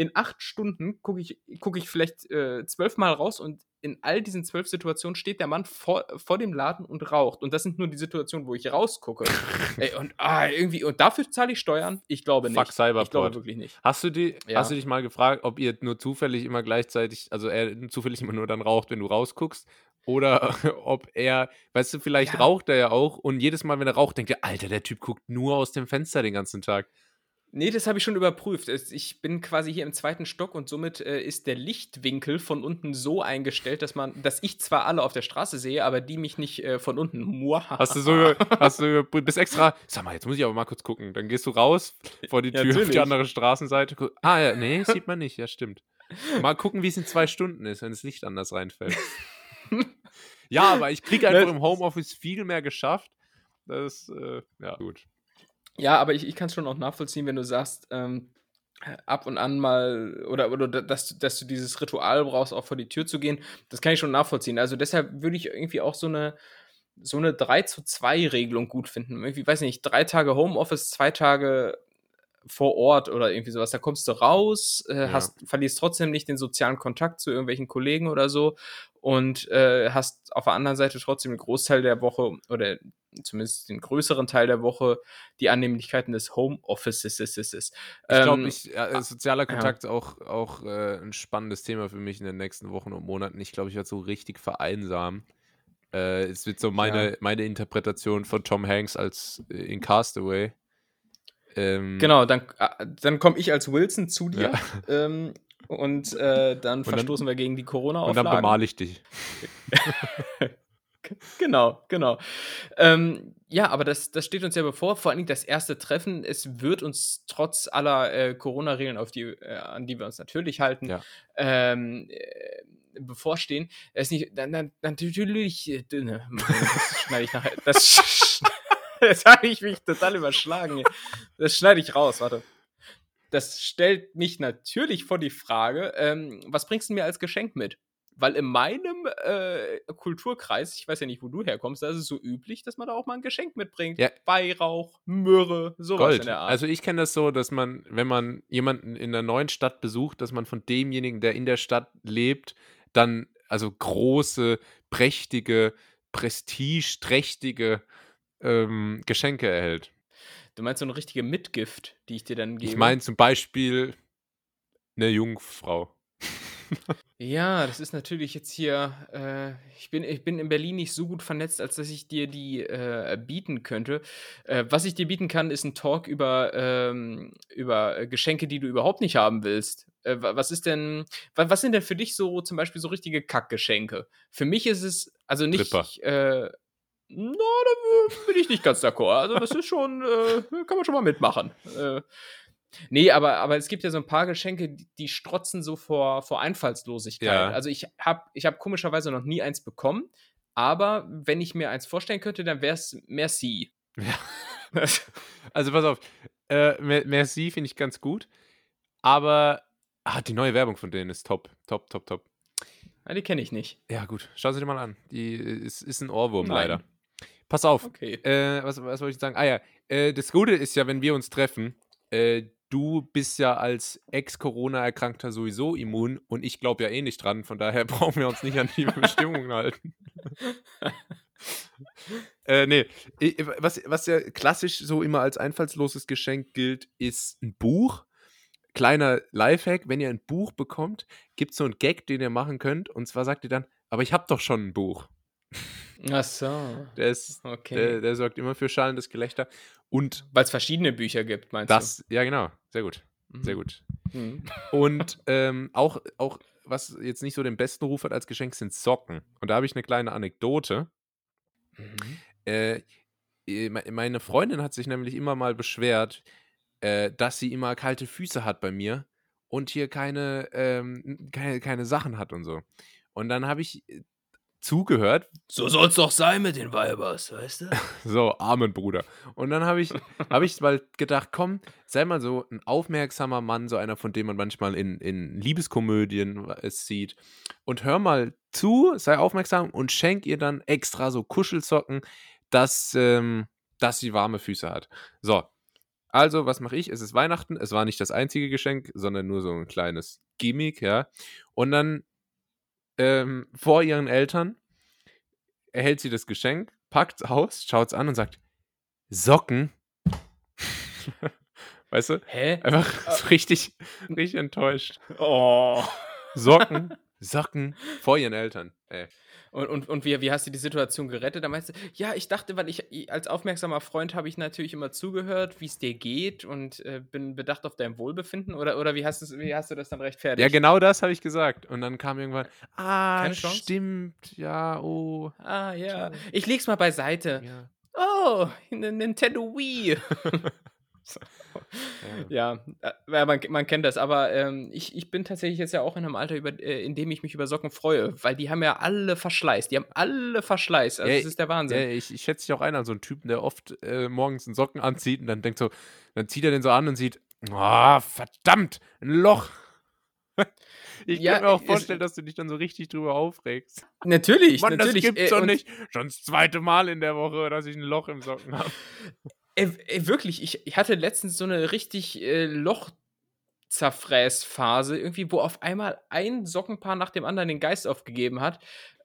In, acht Stunden gucke ich, guck ich vielleicht äh, zwölfmal raus und in all diesen zwölf Situationen steht der Mann vor, vor dem Laden und raucht. Und das sind nur die Situationen, wo ich rausgucke. Ey, und ah, irgendwie, und dafür zahle ich Steuern? Ich glaube nicht. Fuck Cyberport. Ich glaube wirklich nicht. Hast du, die, ja. hast du dich mal gefragt, ob ihr nur zufällig immer gleichzeitig, also er zufällig immer nur dann raucht, wenn du rausguckst? Oder ob er, weißt du, vielleicht ja. raucht er ja auch und jedes Mal, wenn er raucht, denkt er, Alter, der Typ guckt nur aus dem Fenster den ganzen Tag. Nee, das habe ich schon überprüft. Ich bin quasi hier im zweiten Stock und somit äh, ist der Lichtwinkel von unten so eingestellt, dass man, dass ich zwar alle auf der Straße sehe, aber die mich nicht äh, von unten. Hast du so, hast du bis extra. Sag mal, jetzt muss ich aber mal kurz gucken. Dann gehst du raus vor die Tür ja, auf die andere Straßenseite. Ah ja, nee, sieht man nicht. Ja, stimmt. Mal gucken, wie es in zwei Stunden ist, wenn das Licht anders reinfällt. ja, aber ich kriege einfach im Homeoffice viel mehr geschafft. Das, äh, ja, gut. Ja, aber ich, ich kann es schon auch nachvollziehen, wenn du sagst, ähm, ab und an mal oder, oder dass, dass du dieses Ritual brauchst, auch vor die Tür zu gehen, das kann ich schon nachvollziehen. Also deshalb würde ich irgendwie auch so eine so eine 3 zu 2 Regelung gut finden. Irgendwie, weiß nicht, drei Tage Homeoffice, zwei Tage vor Ort oder irgendwie sowas. Da kommst du raus, äh, ja. hast, verlierst trotzdem nicht den sozialen Kontakt zu irgendwelchen Kollegen oder so und äh, hast auf der anderen Seite trotzdem den Großteil der Woche oder zumindest den größeren Teil der Woche die Annehmlichkeiten des Homeoffices. Ich glaube, ähm, ich, äh, sozialer Kontakt ja. auch, auch äh, ein spannendes Thema für mich in den nächsten Wochen und Monaten. Ich glaube, ich werde so richtig vereinsamen. Äh, es wird so meine, ja. meine Interpretation von Tom Hanks als äh, in Castaway. Ähm, genau, dann, äh, dann komme ich als Wilson zu dir ja. ähm, und äh, dann und verstoßen dann, wir gegen die Corona-Auflagen. Und dann bemal ich dich. genau, genau. Ähm, ja, aber das, das steht uns ja bevor. Vor allen Dingen das erste Treffen. Es wird uns trotz aller äh, Corona-Regeln, äh, an die wir uns natürlich halten, ja. ähm, äh, bevorstehen. Es ist nicht, dann, dann, natürlich, äh, ne, das schneide ich nachher. Das, das habe ich mich total überschlagen. Das schneide ich raus, warte. Das stellt mich natürlich vor die Frage, ähm, was bringst du mir als Geschenk mit? Weil in meinem äh, Kulturkreis, ich weiß ja nicht, wo du herkommst, da ist es so üblich, dass man da auch mal ein Geschenk mitbringt. Ja. Weihrauch, Myrrhe, sowas Gold. in der Art. Also ich kenne das so, dass man, wenn man jemanden in einer neuen Stadt besucht, dass man von demjenigen, der in der Stadt lebt, dann also große, prächtige, prestigeträchtige ähm, Geschenke erhält. Du meinst so eine richtige Mitgift, die ich dir dann gebe? Ich meine zum Beispiel eine Jungfrau. ja, das ist natürlich jetzt hier. Äh, ich, bin, ich bin in Berlin nicht so gut vernetzt, als dass ich dir die äh, bieten könnte. Äh, was ich dir bieten kann, ist ein Talk über, ähm, über Geschenke, die du überhaupt nicht haben willst. Äh, was ist denn, was, sind denn für dich so zum Beispiel so richtige Kackgeschenke? Für mich ist es, also nicht. Äh, na, da bin ich nicht ganz d'accord. Also, das ist schon, äh, kann man schon mal mitmachen. Äh, nee, aber, aber es gibt ja so ein paar Geschenke, die, die strotzen so vor, vor Einfallslosigkeit. Ja. Also, ich habe ich hab komischerweise noch nie eins bekommen, aber wenn ich mir eins vorstellen könnte, dann wäre es Merci. Ja. also, pass auf. Äh, Merci finde ich ganz gut, aber Ah, die neue Werbung von denen ist top. Top, top, top. Ja, die kenne ich nicht. Ja, gut. Schau sie dir mal an. Die ist, ist ein Ohrwurm, Nein. leider. Pass auf. Okay. Äh, was, was wollte ich sagen? Ah ja, äh, das Gute ist ja, wenn wir uns treffen, äh, du bist ja als Ex-Corona-Erkrankter sowieso immun und ich glaube ja eh nicht dran. Von daher brauchen wir uns nicht an die Bestimmungen halten. äh, nee, was, was ja klassisch so immer als einfallsloses Geschenk gilt, ist ein Buch kleiner Lifehack, wenn ihr ein Buch bekommt, gibt es so einen Gag, den ihr machen könnt. Und zwar sagt ihr dann, aber ich habe doch schon ein Buch. Ach so. Der, ist, okay. der, der sorgt immer für schallendes Gelächter. Und weil es verschiedene Bücher gibt, meinst das, du? Ja, genau. Sehr gut. Mhm. Sehr gut. Mhm. Und ähm, auch, auch, was jetzt nicht so den besten Ruf hat als Geschenk, sind Socken. Und da habe ich eine kleine Anekdote. Mhm. Äh, meine Freundin hat sich nämlich immer mal beschwert, äh, dass sie immer kalte Füße hat bei mir und hier keine, ähm, keine, keine Sachen hat und so. Und dann habe ich äh, zugehört. So soll's doch sein mit den Weibers, weißt du? so, Amen, Bruder. Und dann habe ich, hab ich mal gedacht, komm, sei mal so ein aufmerksamer Mann, so einer, von dem man manchmal in, in Liebeskomödien es sieht. Und hör mal zu, sei aufmerksam und schenk ihr dann extra so Kuschelsocken, dass, ähm, dass sie warme Füße hat. So, also, was mache ich? Es ist Weihnachten. Es war nicht das einzige Geschenk, sondern nur so ein kleines Gimmick, ja. Und dann ähm, vor ihren Eltern erhält sie das Geschenk, packt es aus, schaut es an und sagt: Socken. weißt du? Hä? Einfach so richtig, richtig enttäuscht. Oh. Socken, Socken vor ihren Eltern. Ey. Und, und, und wie, wie hast du die Situation gerettet? Da meinst du, ja, ich dachte, weil ich als aufmerksamer Freund habe ich natürlich immer zugehört, wie es dir geht und äh, bin bedacht auf dein Wohlbefinden. Oder, oder wie, hast wie hast du das dann rechtfertigt? Ja, genau das habe ich gesagt. Und dann kam irgendwann, ah, stimmt, ja, oh. Ah, ja. Ich leg's mal beiseite. Ja. Oh, Nintendo Wii. ja, ja man, man, kennt das, aber ähm, ich, ich bin tatsächlich jetzt ja auch in einem Alter, über, äh, in dem ich mich über Socken freue, weil die haben ja alle Verschleiß. Die haben alle Verschleiß. Also, ja, das ist der Wahnsinn. Ja, ich, ich schätze dich auch ein an so einen Typen, der oft äh, morgens einen Socken anzieht und dann denkt so, dann zieht er den so an und sieht, oh, verdammt, ein Loch. Ich ja, kann mir auch vorstellen, dass du dich dann so richtig drüber aufregst. Natürlich, Mann, natürlich. das gibt's äh, doch nicht. Schon das zweite Mal in der Woche, dass ich ein Loch im Socken habe Ey, ey, wirklich, ich, ich hatte letztens so eine richtig äh, Lochzerfräßphase, irgendwie, wo auf einmal ein Sockenpaar nach dem anderen den Geist aufgegeben hat.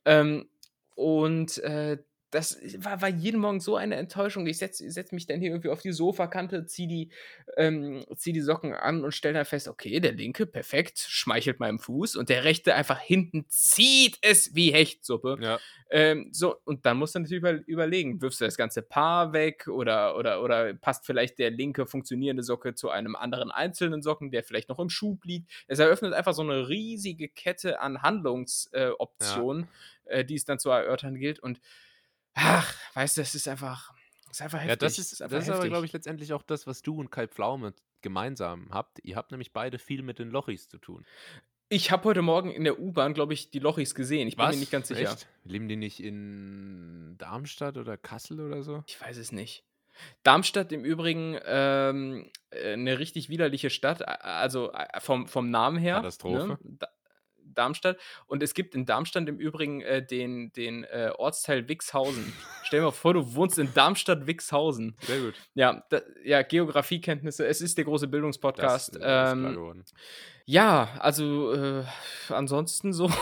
Ähm, und äh, das war, war jeden Morgen so eine Enttäuschung. Ich setze setz mich dann hier irgendwie auf die Sofakante, ziehe die, ähm, zieh die Socken an und stelle dann fest, okay, der linke, perfekt, schmeichelt meinem Fuß und der rechte einfach hinten zieht es wie Hechtsuppe. Ja. Ähm, so, und dann musst du natürlich überlegen, wirfst du das ganze Paar weg oder, oder, oder passt vielleicht der linke funktionierende Socke zu einem anderen einzelnen Socken, der vielleicht noch im Schub liegt. Es eröffnet einfach so eine riesige Kette an Handlungsoptionen, äh, ja. äh, die es dann zu erörtern gilt und ach, weißt du, es ist einfach, es ist einfach heftig. Ja, das ist, das ist, das ist aber, glaube ich, letztendlich auch das, was du und Kai Pflaume gemeinsam habt. Ihr habt nämlich beide viel mit den Lochis zu tun. Ich habe heute Morgen in der U-Bahn, glaube ich, die Lochis gesehen. Ich bin mir nicht ganz sicher. Echt? Leben die nicht in Darmstadt oder Kassel oder so? Ich weiß es nicht. Darmstadt im Übrigen ähm, äh, eine richtig widerliche Stadt, also vom, vom Namen her. Katastrophe. Ne? Darmstadt. Und es gibt in Darmstadt im Übrigen äh, den, den äh, Ortsteil Wixhausen. Stell dir mal vor, du wohnst in Darmstadt-Wixhausen. Sehr gut. Ja, da, ja, Geografiekenntnisse. Es ist der große Bildungspodcast. Das, das ähm, ja, also äh, ansonsten so.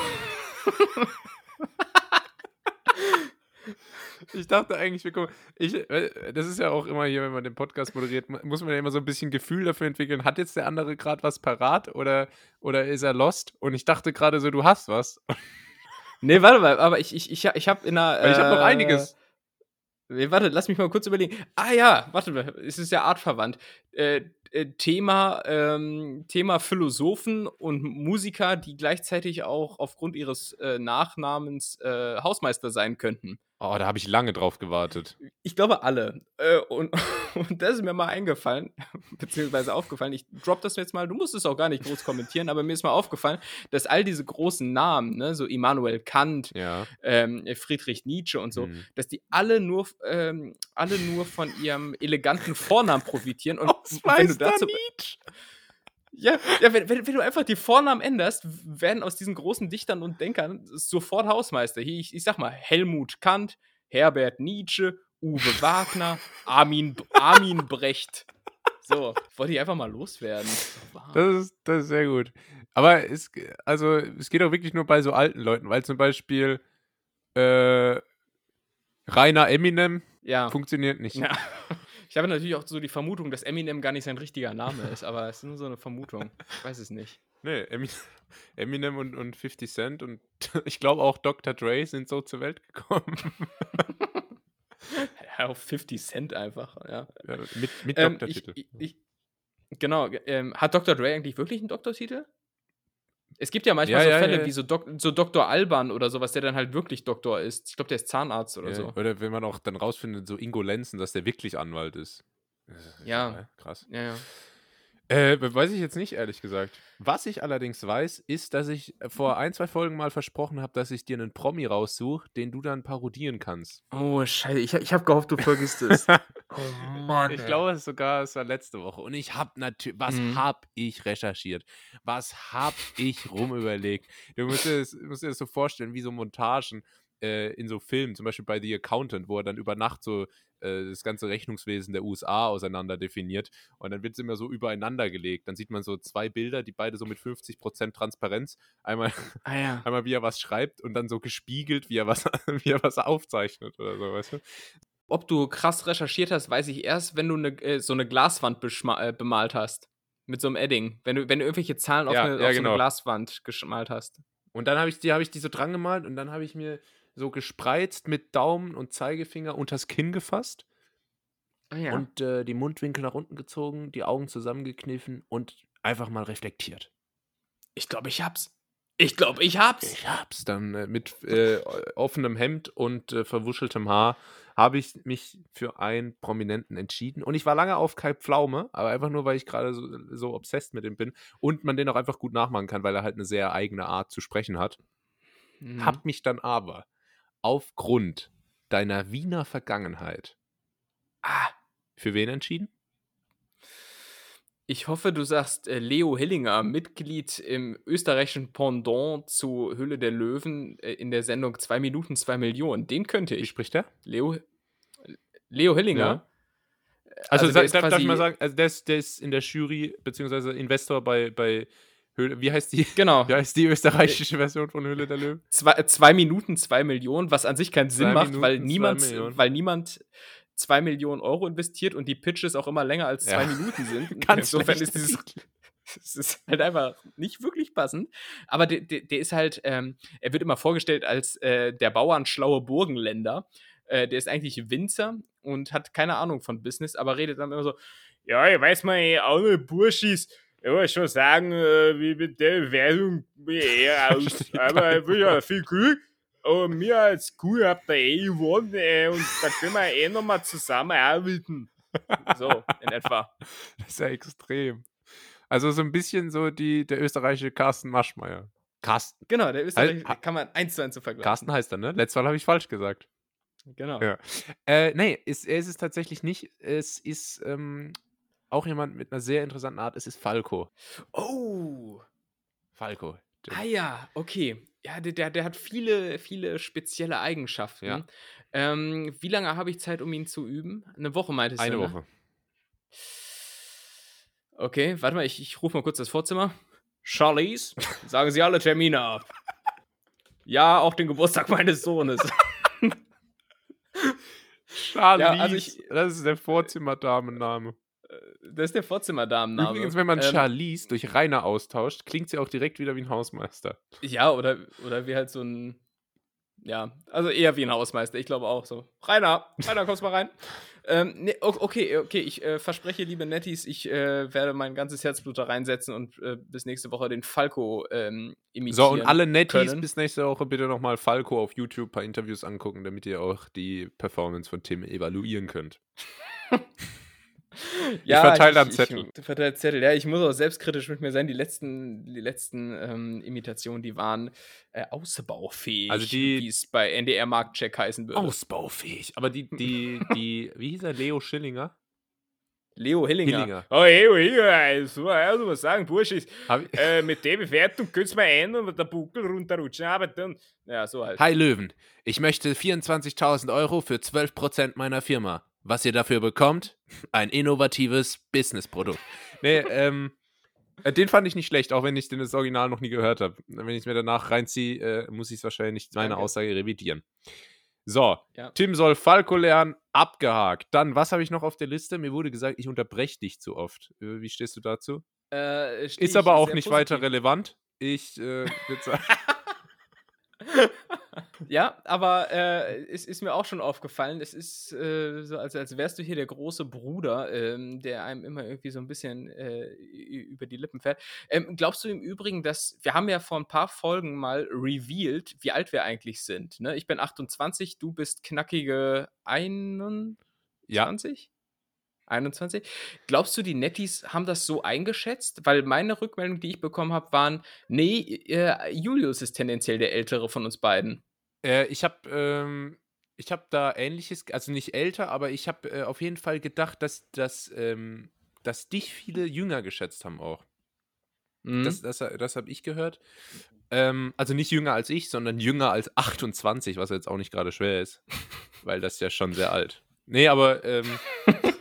Ich dachte eigentlich, wir kommen. Ich, äh, das ist ja auch immer hier, wenn man den Podcast moderiert, muss man ja immer so ein bisschen Gefühl dafür entwickeln. Hat jetzt der andere gerade was parat oder, oder ist er lost? Und ich dachte gerade so, du hast was. Nee, warte mal, aber ich, ich, ich, ich habe in einer. Weil ich habe noch äh, einiges. Warte, lass mich mal kurz überlegen. Ah ja, warte mal, es ist ja artverwandt. Äh, äh, Thema, ähm, Thema Philosophen und Musiker, die gleichzeitig auch aufgrund ihres äh, Nachnamens äh, Hausmeister sein könnten. Oh, da habe ich lange drauf gewartet. Ich glaube alle. Äh, und, und das ist mir mal eingefallen, beziehungsweise aufgefallen. Ich drop das jetzt mal, du musst es auch gar nicht groß kommentieren, aber mir ist mal aufgefallen, dass all diese großen Namen, ne, so Immanuel Kant, ja. ähm, Friedrich Nietzsche und so, mhm. dass die alle nur, ähm, alle nur von ihrem eleganten Vornamen profitieren. Und wenn du dazu. Nietzsche. Ja, ja wenn, wenn, wenn, du einfach die Vornamen änderst, werden aus diesen großen Dichtern und Denkern sofort Hausmeister. Ich, ich sag mal, Helmut Kant, Herbert Nietzsche, Uwe Wagner, Armin, Armin Brecht. So, wollte ich einfach mal loswerden. Das ist, das ist sehr gut. Aber es, also, es geht auch wirklich nur bei so alten Leuten, weil zum Beispiel äh, Rainer Eminem ja. funktioniert nicht. Ja. Ich habe natürlich auch so die Vermutung, dass Eminem gar nicht sein richtiger Name ist, aber es ist nur so eine Vermutung. Ich weiß es nicht. Nee, Eminem und, und 50 Cent und ich glaube auch Dr. Dre sind so zur Welt gekommen. ja, auf 50 Cent einfach, ja. ja mit mit ähm, Doktortitel. Ich, ich, genau, ähm, hat Dr. Dre eigentlich wirklich einen Doktortitel? Es gibt ja manchmal ja, so ja, Fälle ja. wie so, Dok so Dr. Alban oder sowas, der dann halt wirklich Doktor ist. Ich glaube, der ist Zahnarzt oder so. Oder wenn man auch dann rausfindet, so Ingo Lenzen, dass der wirklich Anwalt ist. Ja. Krass. Ja, ja. Äh, weiß ich jetzt nicht, ehrlich gesagt. Was ich allerdings weiß, ist, dass ich vor ein, zwei Folgen mal versprochen habe, dass ich dir einen Promi raussuche, den du dann parodieren kannst. Oh, scheiße. Ich, ich habe gehofft, du vergisst es. oh Mann. Ich glaube es sogar, es war letzte Woche. Und ich habe natürlich, was mhm. habe ich recherchiert? Was habe ich rumüberlegt? Du musst dir, das, musst dir das so vorstellen, wie so Montagen äh, in so Filmen, zum Beispiel bei The Accountant, wo er dann über Nacht so äh, das ganze Rechnungswesen der USA auseinander definiert und dann wird es immer so übereinander gelegt. Dann sieht man so zwei Bilder, die beide so mit 50% Transparenz, einmal, ah, ja. einmal wie er was schreibt und dann so gespiegelt, wie er was, wie er was aufzeichnet oder so, weißt du? Ob du krass recherchiert hast, weiß ich erst, wenn du ne, äh, so eine Glaswand äh, bemalt hast. Mit so einem Edding. Wenn du, wenn du irgendwelche Zahlen auf, ja, eine, ja, auf genau. so eine genau. Glaswand gemalt hast. Und dann habe ich, die, hab ich die so dran gemalt und dann habe ich mir so gespreizt mit Daumen und Zeigefinger unters Kinn gefasst. Ah, ja. Und äh, die Mundwinkel nach unten gezogen, die Augen zusammengekniffen und einfach mal reflektiert. Ich glaube, ich hab's. Ich glaube, ich hab's. Ich hab's. Dann äh, mit äh, offenem Hemd und äh, verwuscheltem Haar habe ich mich für einen Prominenten entschieden. Und ich war lange auf Kai Pflaume, aber einfach nur, weil ich gerade so, so obsessed mit ihm bin und man den auch einfach gut nachmachen kann, weil er halt eine sehr eigene Art zu sprechen hat. Mhm. Hab mich dann aber aufgrund deiner Wiener Vergangenheit ah, für wen entschieden? Ich hoffe, du sagst äh, Leo Hillinger, Mitglied im österreichischen Pendant zu Höhle der Löwen äh, in der Sendung 2 Minuten, 2 Millionen. Den könnte ich. Wie spricht der? Leo, Leo Hillinger. Also, also darf, darf ich mal sagen, also der ist, der ist in der Jury, beziehungsweise Investor bei, bei Höhle, wie heißt die? Genau. Wie heißt die österreichische Version von Höhle der Löwen? Zwei, zwei Minuten, zwei Millionen, was an sich keinen Sinn zwei macht, Minuten, weil niemand, weil niemand zwei Millionen Euro investiert und die Pitches auch immer länger als zwei ja. Minuten sind. Ganz Insofern ist dieses. Das ist halt einfach nicht wirklich passend. Aber der, der, der ist halt, ähm, er wird immer vorgestellt als äh, der bauernschlaue Burgenländer. Äh, der ist eigentlich Winzer und hat keine Ahnung von Business, aber redet dann immer so: Ja, ich weiß mal, auch nicht, Burschis ich muss schon sagen, äh, wie mit der Werbung eher aus. Aber ich wünsche euch viel Glück. Aber mir als Kuh habt ihr eh gewonnen äh, und da können wir eh nochmal zusammenarbeiten. So, in etwa. Das ist ja extrem. Also so ein bisschen so die, der österreichische Carsten Maschmeyer. Carsten. Genau, der österreichische halt, kann man eins zu eins zu vergleichen. Carsten heißt er, ne? Letztes Mal habe ich falsch gesagt. Genau. Ja. Äh, nee, ist, ist es tatsächlich nicht. Es ist ähm, auch jemand mit einer sehr interessanten Art. Es ist Falco. Oh! Falco. Ah ja, okay. Ja, der, der hat viele, viele spezielle Eigenschaften. Ja. Ähm, wie lange habe ich Zeit, um ihn zu üben? Eine Woche meintest du? Eine ne? Woche. Okay, warte mal, ich, ich rufe mal kurz das Vorzimmer. Charlies, sagen Sie alle Termine ab. ja, auch den Geburtstag meines Sohnes. Charlies, ja, also ich, das ist der Vorzimmerdamenname das ist der Vorzimmerdamenname. Übrigens, wenn man ähm, Charlize durch Rainer austauscht, klingt sie auch direkt wieder wie ein Hausmeister. Ja, oder, oder wie halt so ein. Ja, also eher wie ein Hausmeister. Ich glaube auch so. Rainer, Rainer, kommst mal rein. ähm, nee, okay, okay, ich äh, verspreche, liebe Netties, ich äh, werde mein ganzes Herzblut da reinsetzen und äh, bis nächste Woche den Falco ähm, imitieren. So, und alle Netties können. bis nächste Woche bitte nochmal Falco auf YouTube ein paar Interviews angucken, damit ihr auch die Performance von Tim evaluieren könnt. ja, ich verteile dann Zettel. Ich, ich Zettel. Ja, ich muss auch selbstkritisch mit mir sein. Die letzten, die letzten ähm, Imitationen, die waren äh, ausbaufähig, also die, wie es bei NDR Marktcheck heißen würde. Ausbaufähig. Aber die, die, die, wie hieß er, Leo Schillinger? Leo Hillinger. Hillinger. Oh, Leo Hillinger, so, also was sagen, Burschis, äh, mit der Bewertung könnt's mal ein und der Buckel runterrutschen, aber dann, ja, so halt. Hi Löwen, ich möchte 24.000 Euro für 12% meiner Firma. Was ihr dafür bekommt? Ein innovatives Businessprodukt. Nee, ähm, äh, den fand ich nicht schlecht, auch wenn ich den das Original noch nie gehört habe. Wenn ich es mir danach reinziehe, äh, muss ich es wahrscheinlich meine Danke. Aussage revidieren. So, ja. Tim soll Falco lernen, abgehakt. Dann, was habe ich noch auf der Liste? Mir wurde gesagt, ich unterbreche dich zu oft. Äh, wie stehst du dazu? Äh, Ist aber auch nicht positiv. weiter relevant. Ich äh, würde sagen. ja, aber äh, es ist mir auch schon aufgefallen, es ist äh, so, als, als wärst du hier der große Bruder, ähm, der einem immer irgendwie so ein bisschen äh, über die Lippen fährt. Ähm, glaubst du im Übrigen, dass wir haben ja vor ein paar Folgen mal revealed, wie alt wir eigentlich sind? Ne? Ich bin 28, du bist knackige 21? Ja. 21. Glaubst du, die Netties haben das so eingeschätzt? Weil meine Rückmeldung, die ich bekommen habe, waren, nee, äh, Julius ist tendenziell der Ältere von uns beiden. Äh, ich habe ähm, ich hab da ähnliches, also nicht älter, aber ich habe äh, auf jeden Fall gedacht, dass, dass, ähm, dass dich viele jünger geschätzt haben auch. Mhm. Das, das, das habe ich gehört. Ähm, also nicht jünger als ich, sondern jünger als 28, was jetzt auch nicht gerade schwer ist. weil das ist ja schon sehr alt. Nee, aber ähm,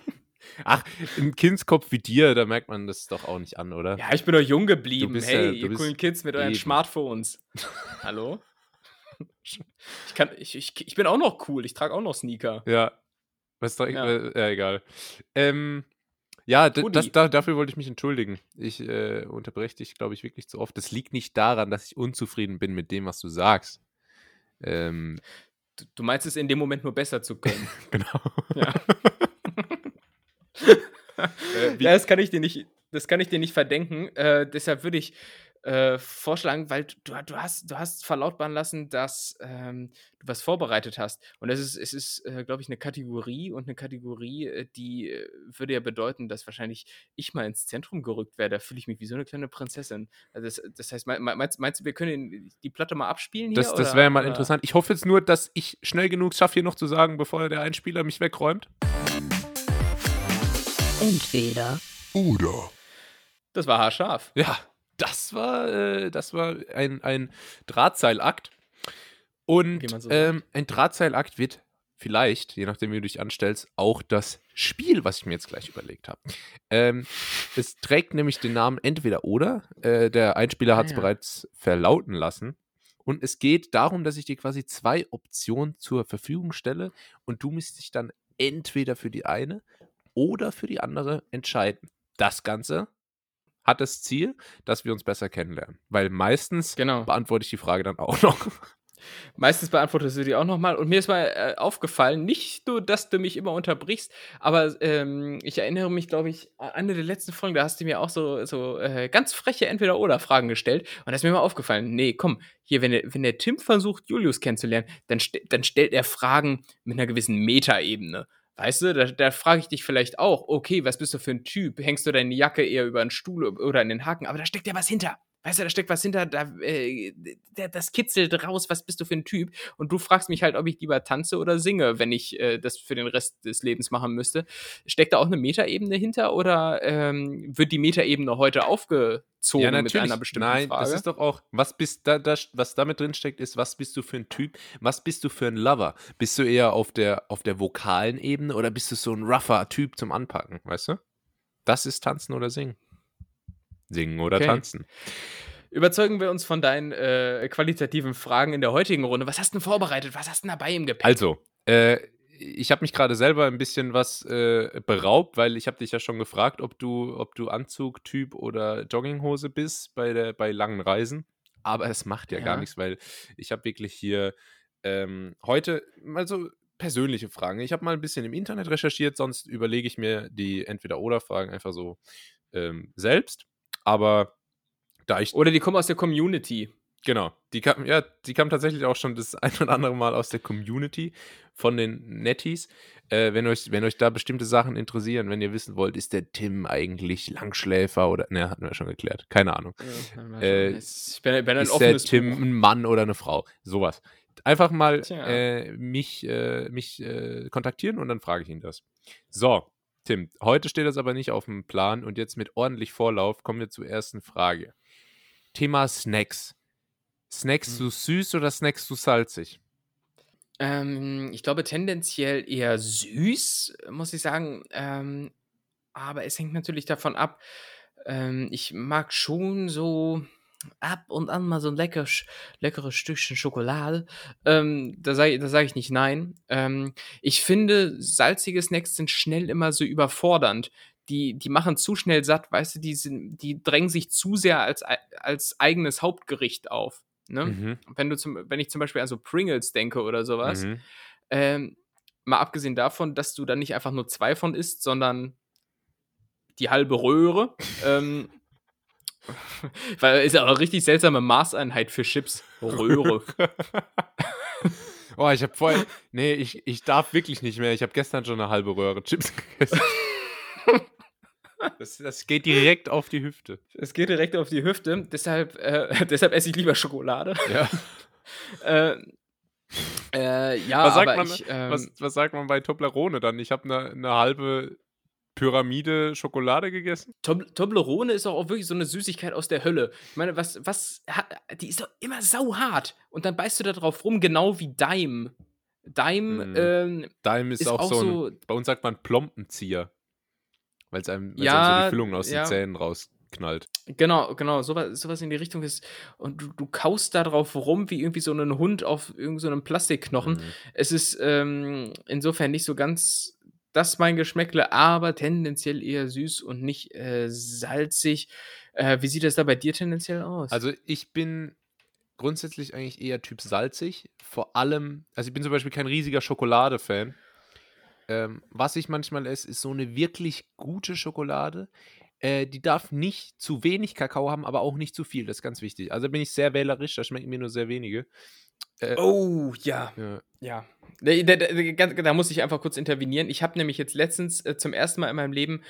Ach, ein Kindskopf wie dir, da merkt man das doch auch nicht an, oder? Ja, ich bin doch jung geblieben. Hey, ja, ihr coolen Kids mit euren eben. Smartphones. Hallo? Ich, kann, ich, ich, ich bin auch noch cool. Ich trage auch noch Sneaker. Ja. Was doch, ja. Äh, ja, egal. Ähm, ja, das, da, dafür wollte ich mich entschuldigen. Ich äh, unterbreche dich, glaube ich, wirklich zu oft. Das liegt nicht daran, dass ich unzufrieden bin mit dem, was du sagst. Ähm, du, du meinst es in dem Moment nur besser zu können. genau. Ja. äh, ja, das kann ich dir nicht, das kann ich dir nicht verdenken. Äh, deshalb würde ich äh, vorschlagen, weil du, du, hast, du hast verlautbaren lassen, dass ähm, du was vorbereitet hast. Und es ist, es ist äh, glaube ich, eine Kategorie und eine Kategorie, äh, die äh, würde ja bedeuten, dass wahrscheinlich ich mal ins Zentrum gerückt werde. Da fühle ich mich wie so eine kleine Prinzessin. Also das, das heißt, meinst, meinst du, wir können die Platte mal abspielen hier? Das, das wäre mal interessant. Ich hoffe jetzt nur, dass ich schnell genug schaffe, hier noch zu sagen, bevor der Einspieler mich wegräumt. Entweder oder. Das war haarscharf. Ja, das war, äh, das war ein, ein Drahtseilakt. Und so ähm, ein Drahtseilakt wird vielleicht, je nachdem, wie du dich anstellst, auch das Spiel, was ich mir jetzt gleich überlegt habe. Ähm, es trägt nämlich den Namen entweder oder. Äh, der Einspieler hat es ah, ja. bereits verlauten lassen. Und es geht darum, dass ich dir quasi zwei Optionen zur Verfügung stelle und du musst dich dann entweder für die eine oder für die andere entscheiden. Das Ganze hat das Ziel, dass wir uns besser kennenlernen. Weil meistens genau. beantworte ich die Frage dann auch noch. Meistens beantwortest du die auch nochmal. Und mir ist mal äh, aufgefallen, nicht nur, dass du mich immer unterbrichst, aber ähm, ich erinnere mich, glaube ich, an eine der letzten Folgen, da hast du mir auch so, so äh, ganz freche Entweder-Oder-Fragen gestellt. Und da ist mir mal aufgefallen, nee, komm, hier, wenn der, wenn der Tim versucht, Julius kennenzulernen, dann, st dann stellt er Fragen mit einer gewissen Metaebene. Weißt du, da, da frage ich dich vielleicht auch, okay, was bist du für ein Typ? Hängst du deine Jacke eher über einen Stuhl oder in den Haken? Aber da steckt ja was hinter weißt du, da steckt was hinter, da, äh, das kitzelt raus, was bist du für ein Typ? Und du fragst mich halt, ob ich lieber tanze oder singe, wenn ich äh, das für den Rest des Lebens machen müsste. Steckt da auch eine Metaebene hinter oder ähm, wird die Metaebene heute aufgezogen ja, mit einer bestimmten Nein, Frage? das ist doch auch, was bist da, da, was damit drin steckt, ist, was bist du für ein Typ? Was bist du für ein Lover? Bist du eher auf der, auf der vokalen Ebene oder bist du so ein rougher Typ zum Anpacken, weißt du? Das ist Tanzen oder Singen. Singen oder okay. tanzen. Überzeugen wir uns von deinen äh, qualitativen Fragen in der heutigen Runde. Was hast du denn vorbereitet? Was hast du denn dabei im Gepäck? Also, äh, ich habe mich gerade selber ein bisschen was äh, beraubt, weil ich habe dich ja schon gefragt, ob du, ob du Anzugtyp oder Jogginghose bist bei, der, bei langen Reisen. Aber es macht ja, ja. gar nichts, weil ich habe wirklich hier ähm, heute mal so persönliche Fragen. Ich habe mal ein bisschen im Internet recherchiert, sonst überlege ich mir die Entweder-Oder-Fragen einfach so ähm, selbst. Aber da ich. Oder die kommen aus der Community. Genau. Die kam, ja, die kam tatsächlich auch schon das ein oder andere Mal aus der Community von den Netties. Äh, wenn, euch, wenn euch da bestimmte Sachen interessieren, wenn ihr wissen wollt, ist der Tim eigentlich Langschläfer oder. Ne, hatten wir schon geklärt. Keine Ahnung. Ja, äh, ich bin, bin ein ist der Tim Buch. ein Mann oder eine Frau? Sowas. Einfach mal äh, mich, äh, mich äh, kontaktieren und dann frage ich ihn das. So, Tim, heute steht das aber nicht auf dem Plan und jetzt mit ordentlich Vorlauf kommen wir zur ersten Frage. Thema Snacks. Snacks hm. du süß oder snacks du salzig? Ähm, ich glaube tendenziell eher süß, muss ich sagen. Ähm, aber es hängt natürlich davon ab. Ähm, ich mag schon so ab und an mal so ein lecker, leckeres Stückchen Schokolade. Ähm, da sage da sag ich nicht nein. Ähm, ich finde, salzige Snacks sind schnell immer so überfordernd. Die, die machen zu schnell satt, weißt du, die, sind, die drängen sich zu sehr als, als eigenes Hauptgericht auf. Ne? Mhm. Wenn, du zum, wenn ich zum Beispiel an so Pringles denke oder sowas, mhm. ähm, mal abgesehen davon, dass du dann nicht einfach nur zwei von isst, sondern die halbe Röhre. ähm, weil ist ja auch eine richtig seltsame Maßeinheit für Chips. Röhre. oh, ich habe vorhin. Nee, ich, ich darf wirklich nicht mehr. Ich habe gestern schon eine halbe Röhre Chips gegessen. Das, das, geht direkt auf die Hüfte. Es geht direkt auf die Hüfte. Deshalb, äh, deshalb esse ich lieber Schokolade. Ja. äh, äh, ja, was sagt, aber man, ich, ähm, was, was, sagt man bei Toblerone dann? Ich habe eine, eine halbe Pyramide Schokolade gegessen? Toblerone ist auch wirklich so eine Süßigkeit aus der Hölle. Ich meine, was, was, die ist doch immer sauhart. Und dann beißt du da drauf rum, genau wie Daim. Daim, mm. ähm, Daim ist, ist auch, auch, so ein, bei uns sagt man Plompenzieher. Weil es einem, ja, einem so die Füllung aus ja. den Zähnen rausknallt. Genau, genau, sowas, sowas in die Richtung ist. Und du, du kaust da drauf rum, wie irgendwie so ein Hund auf irgendeinem so Plastikknochen. Mhm. Es ist ähm, insofern nicht so ganz das ist mein Geschmäckle, aber tendenziell eher süß und nicht äh, salzig. Äh, wie sieht das da bei dir tendenziell aus? Also ich bin grundsätzlich eigentlich eher Typ salzig. Vor allem, also ich bin zum Beispiel kein riesiger Schokolade-Fan. Ähm, was ich manchmal esse, ist so eine wirklich gute Schokolade. Äh, die darf nicht zu wenig Kakao haben, aber auch nicht zu viel. Das ist ganz wichtig. Also bin ich sehr wählerisch, da schmecken mir nur sehr wenige. Äh, oh, ja. Ja. ja. Da, da, da, muss ich einfach kurz intervenieren. Ich habe nämlich jetzt letztens äh, zum ersten Mal in meinem Leben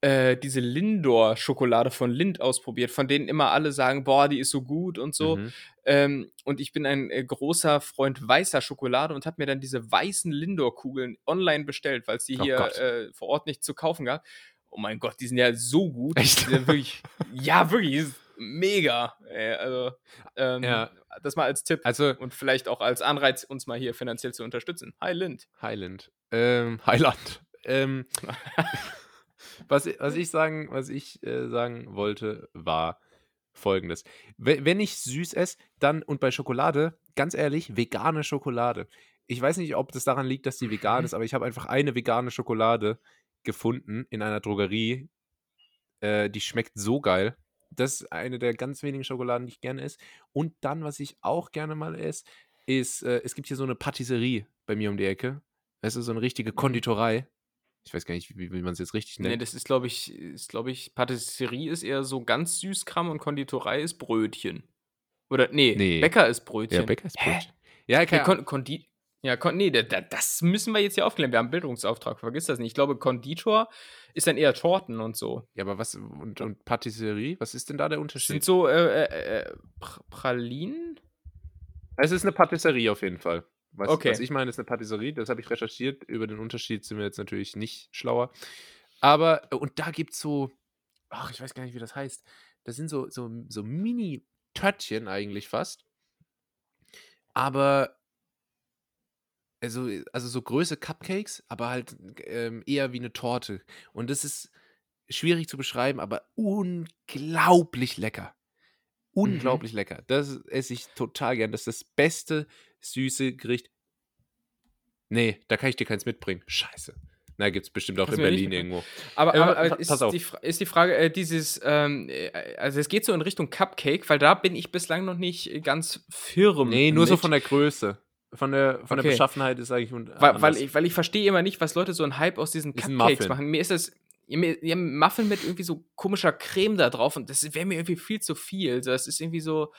äh, diese Lindor-Schokolade von Lind ausprobiert, von denen immer alle sagen, boah, die ist so gut und so. Mhm. Ähm, und ich bin ein äh, großer Freund weißer Schokolade und habe mir dann diese weißen Lindor-Kugeln online bestellt, weil es die oh hier äh, vor Ort nicht zu kaufen gab. Oh mein Gott, die sind ja so gut. Echt? wirklich, ja, wirklich, mega. also, ähm, ja das mal als Tipp. Also, und vielleicht auch als Anreiz, uns mal hier finanziell zu unterstützen. Highland. Highland. Ähm, Highland. Ähm, was, was ich sagen, was ich äh, sagen wollte, war folgendes. Wenn ich süß esse, dann und bei Schokolade, ganz ehrlich, vegane Schokolade. Ich weiß nicht, ob das daran liegt, dass die vegan ist, aber ich habe einfach eine vegane Schokolade gefunden in einer Drogerie. Äh, die schmeckt so geil. Das ist eine der ganz wenigen Schokoladen, die ich gerne esse. Und dann, was ich auch gerne mal esse, ist, äh, es gibt hier so eine Patisserie bei mir um die Ecke. Es ist so eine richtige mhm. Konditorei. Ich weiß gar nicht, wie, wie man es jetzt richtig nennt. Nee, das ist, glaube ich, ist, glaube ich, Patisserie ist eher so ganz Süßkram und Konditorei ist Brötchen. Oder, nee, nee. Bäcker ist Brötchen. Ja, Bäcker ist Brötchen. Hä? Ja, okay. Kon Kondi ja, nee, da, das müssen wir jetzt hier aufklären. Wir haben einen Bildungsauftrag, vergiss das nicht. Ich glaube, Konditor ist dann eher Torten und so. Ja, aber was, und, und Patisserie, was ist denn da der Unterschied? Sind so, äh, äh, äh Pralinen? Es ist eine Patisserie auf jeden Fall. Was, okay. was ich meine, ist eine Patisserie. Das habe ich recherchiert. Über den Unterschied sind wir jetzt natürlich nicht schlauer. Aber, und da gibt es so, ach, ich weiß gar nicht, wie das heißt. Das sind so, so, so Mini-Törtchen eigentlich fast. Aber, also, also so Größe Cupcakes, aber halt ähm, eher wie eine Torte. Und das ist schwierig zu beschreiben, aber unglaublich lecker. Mhm. Unglaublich mhm. lecker. Das esse ich total gern. Das ist das beste süße Gericht. Nee, da kann ich dir keins mitbringen. Scheiße. Na, gibt es bestimmt auch Kannst in Berlin irgendwo. Aber, aber, aber ist, die, ist, die, Frage, äh, dieses, ähm, äh, also es geht so in Richtung Cupcake, weil da bin ich bislang noch nicht ganz firm. Nee, nur mit. so von der Größe. Von der, von okay. der Beschaffenheit ist eigentlich. Weil, weil, ich, weil ich verstehe immer nicht, was Leute so einen Hype aus diesen Cupcakes machen. Mir ist das. Ihr Muffin mit irgendwie so komischer Creme da drauf und das wäre mir irgendwie viel zu viel. Das ist irgendwie so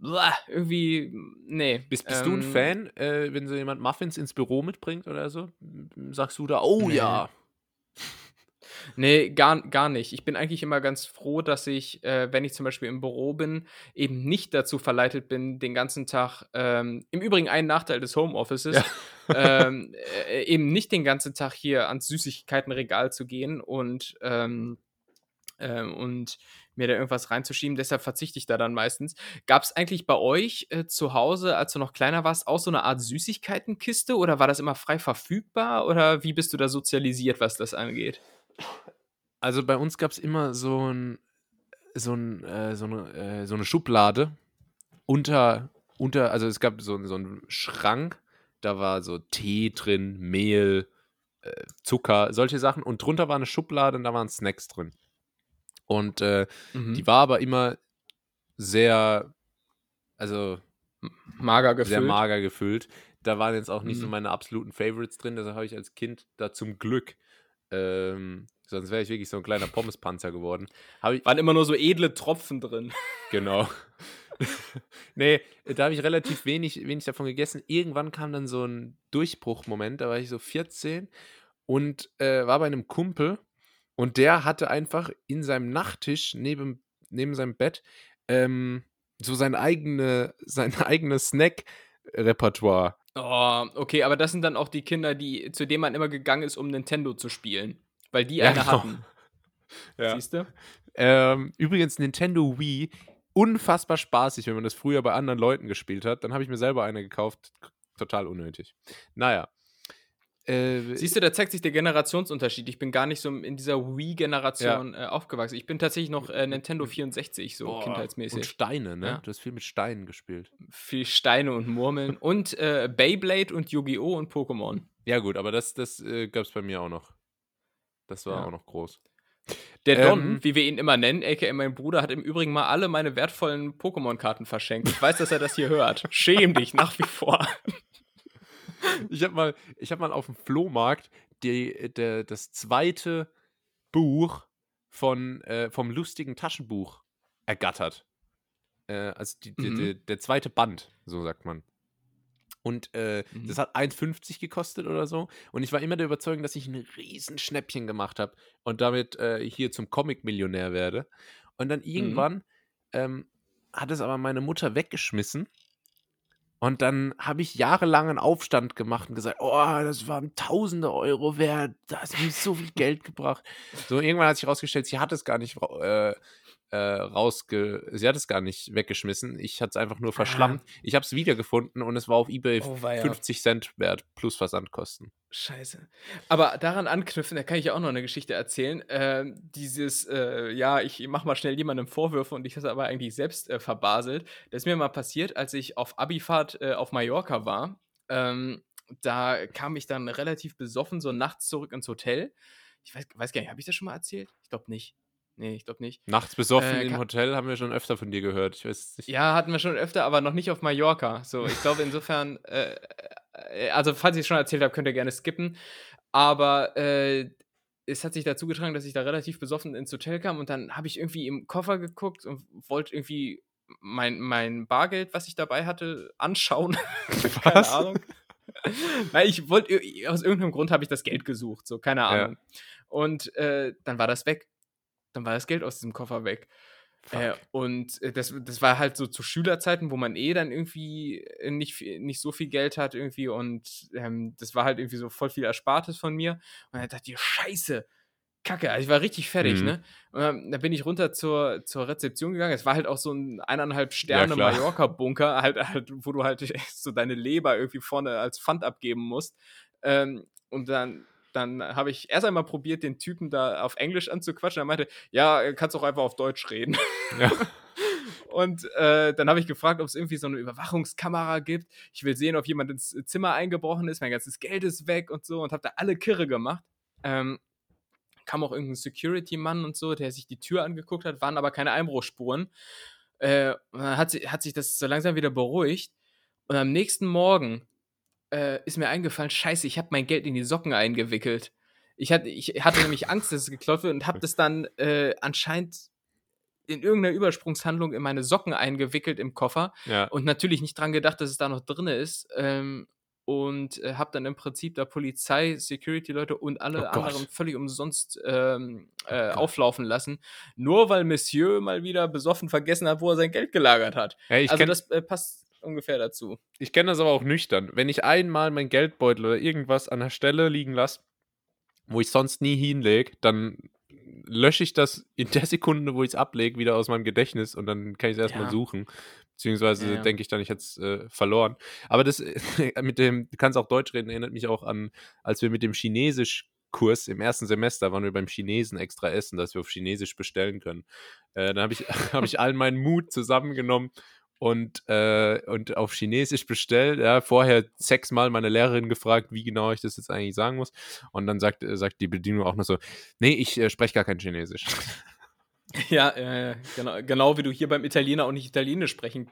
Blah, irgendwie, nee. Bist, bist ähm, du ein ähm, Fan, äh, wenn so jemand Muffins ins Büro mitbringt oder so? Sagst du da, oh nee. ja. Nee, gar, gar nicht. Ich bin eigentlich immer ganz froh, dass ich, äh, wenn ich zum Beispiel im Büro bin, eben nicht dazu verleitet bin, den ganzen Tag, ähm, im Übrigen ein Nachteil des Homeoffices, ja. ähm, äh, eben nicht den ganzen Tag hier ans Süßigkeitenregal zu gehen und, ähm, ähm und mir da irgendwas reinzuschieben. Deshalb verzichte ich da dann meistens. Gab es eigentlich bei euch äh, zu Hause, als du noch kleiner warst, auch so eine Art Süßigkeitenkiste oder war das immer frei verfügbar oder wie bist du da sozialisiert, was das angeht? Also bei uns gab es immer so, ein, so, ein, äh, so, eine, äh, so eine Schublade unter, unter, also es gab so, so einen Schrank, da war so Tee drin, Mehl, äh, Zucker, solche Sachen und drunter war eine Schublade und da waren Snacks drin. Und äh, mhm. die war aber immer sehr, also mager gefüllt. Sehr mager gefüllt. Da waren jetzt auch nicht mhm. so meine absoluten Favorites drin, deshalb habe ich als Kind da zum Glück, ähm, sonst wäre ich wirklich so ein kleiner Pommespanzer geworden. Ich, waren immer nur so edle Tropfen drin. Genau. nee, da habe ich relativ wenig, wenig davon gegessen. Irgendwann kam dann so ein Durchbruchmoment, da war ich so 14 und äh, war bei einem Kumpel und der hatte einfach in seinem Nachttisch neben, neben seinem Bett ähm, so sein, eigene, sein eigenes Snack-Repertoire. Oh, okay, aber das sind dann auch die Kinder, die, zu denen man immer gegangen ist, um Nintendo zu spielen. Weil die ja, eine genau. hatten. Ja. Siehst du? Ähm, übrigens, Nintendo Wii, unfassbar spaßig, wenn man das früher bei anderen Leuten gespielt hat. Dann habe ich mir selber eine gekauft. Total unnötig. Naja. Äh, Siehst du, da zeigt sich der Generationsunterschied. Ich bin gar nicht so in dieser Wii-Generation ja. äh, aufgewachsen. Ich bin tatsächlich noch äh, Nintendo 64, so Boah, kindheitsmäßig. Und Steine, ne? Ja. Du hast viel mit Steinen gespielt. Viel Steine und Murmeln. und äh, Beyblade und Yu-Gi-Oh! und Pokémon. Ja, gut, aber das, das äh, gab es bei mir auch noch. Das war ja. auch noch groß. Der Don, ähm, wie wir ihn immer nennen, aka mein Bruder, hat im Übrigen mal alle meine wertvollen Pokémon-Karten verschenkt. Ich weiß, dass er das hier hört. Schäm dich nach wie vor. Ich habe mal, hab mal auf dem Flohmarkt die, der, das zweite Buch von, äh, vom lustigen Taschenbuch ergattert. Äh, also die, mhm. die, der zweite Band, so sagt man. Und äh, mhm. das hat 1,50 gekostet oder so. Und ich war immer der Überzeugung, dass ich ein Riesenschnäppchen gemacht habe und damit äh, hier zum Comic-Millionär werde. Und dann mhm. irgendwann mhm. ähm, hat es aber meine Mutter weggeschmissen und dann habe ich jahrelang einen Aufstand gemacht und gesagt, oh, das waren tausende Euro wert, das hat mir so viel Geld gebracht. So, irgendwann hat sich herausgestellt, sie hat es gar nicht äh, äh, rausge... Sie hat es gar nicht weggeschmissen. Ich hatte es einfach nur verschlammt. Ah. Ich habe es wiedergefunden und es war auf Ebay oh, 50 Cent wert plus Versandkosten. Scheiße. Aber daran anknüpfen, da kann ich ja auch noch eine Geschichte erzählen. Äh, dieses, äh, ja, ich mach mal schnell jemandem Vorwürfe und ich das aber eigentlich selbst äh, verbaselt. Das ist mir mal passiert, als ich auf Abifahrt äh, auf Mallorca war. Ähm, da kam ich dann relativ besoffen so nachts zurück ins Hotel. Ich weiß, weiß gar nicht, habe ich das schon mal erzählt? Ich glaube nicht. Nee, ich glaube nicht. Nachts besoffen äh, im Hotel haben wir schon öfter von dir gehört. Ich weiß nicht. Ja, hatten wir schon öfter, aber noch nicht auf Mallorca. So, ich glaube insofern, äh, äh, also falls ich es schon erzählt habe, könnt ihr gerne skippen. Aber äh, es hat sich dazu getragen, dass ich da relativ besoffen ins Hotel kam und dann habe ich irgendwie im Koffer geguckt und wollte irgendwie mein, mein Bargeld, was ich dabei hatte, anschauen. Keine Ahnung. Weil ich wollte, aus irgendeinem Grund habe ich das Geld gesucht, so, keine Ahnung. Ja. Und äh, dann war das weg. Dann war das Geld aus diesem Koffer weg. Äh, und äh, das, das war halt so zu Schülerzeiten, wo man eh dann irgendwie äh, nicht, nicht so viel Geld hat irgendwie und ähm, das war halt irgendwie so voll viel Erspartes von mir. Und dann dachte ich, scheiße, Kacke, also ich war richtig fertig, mhm. ne? Und dann, dann, bin ich runter zur, zur Rezeption gegangen. Es war halt auch so ein eineinhalb Sterne ja, Mallorca-Bunker, halt, halt, wo du halt so deine Leber irgendwie vorne als Pfand abgeben musst. Ähm, und dann dann habe ich erst einmal probiert, den Typen da auf Englisch anzuquatschen. Er meinte, ja, kannst auch einfach auf Deutsch reden. Ja. Und äh, dann habe ich gefragt, ob es irgendwie so eine Überwachungskamera gibt. Ich will sehen, ob jemand ins Zimmer eingebrochen ist. Mein ganzes Geld ist weg und so. Und habe da alle Kirre gemacht. Ähm, kam auch irgendein Security-Mann und so, der sich die Tür angeguckt hat, waren aber keine Einbruchspuren. Äh, und dann hat, hat sich das so langsam wieder beruhigt. Und am nächsten Morgen äh, ist mir eingefallen, scheiße, ich habe mein Geld in die Socken eingewickelt. Ich hatte, ich hatte nämlich Angst, dass es geklaut wird und habe das dann äh, anscheinend in irgendeiner Übersprungshandlung in meine Socken eingewickelt im Koffer ja. und natürlich nicht dran gedacht, dass es da noch drin ist. Ähm, und äh, habe dann im Prinzip da Polizei, Security-Leute und alle oh anderen völlig umsonst ähm, oh äh, oh auflaufen lassen, nur weil Monsieur mal wieder besoffen vergessen hat, wo er sein Geld gelagert hat. Hey, also das äh, passt ungefähr dazu. Ich kenne das aber auch nüchtern. Wenn ich einmal mein Geldbeutel oder irgendwas an der Stelle liegen lasse, wo ich sonst nie hinlege, dann lösche ich das in der Sekunde, wo ich es ablege, wieder aus meinem Gedächtnis und dann kann ich es erstmal ja. suchen. Beziehungsweise ja. denke ich dann, ich hätte es äh, verloren. Aber das mit dem, du kannst auch Deutsch reden, erinnert mich auch an, als wir mit dem Chinesisch Kurs im ersten Semester waren wir beim Chinesen extra essen, dass wir auf Chinesisch bestellen können. Äh, dann habe ich, hab ich allen meinen Mut zusammengenommen und, äh, und auf Chinesisch bestellt. Ja, vorher sechsmal meine Lehrerin gefragt, wie genau ich das jetzt eigentlich sagen muss. Und dann sagt, äh, sagt die Bedienung auch noch so: Nee, ich äh, spreche gar kein Chinesisch. Ja, äh, genau, genau wie du hier beim Italiener auch nicht Italienisch sprechen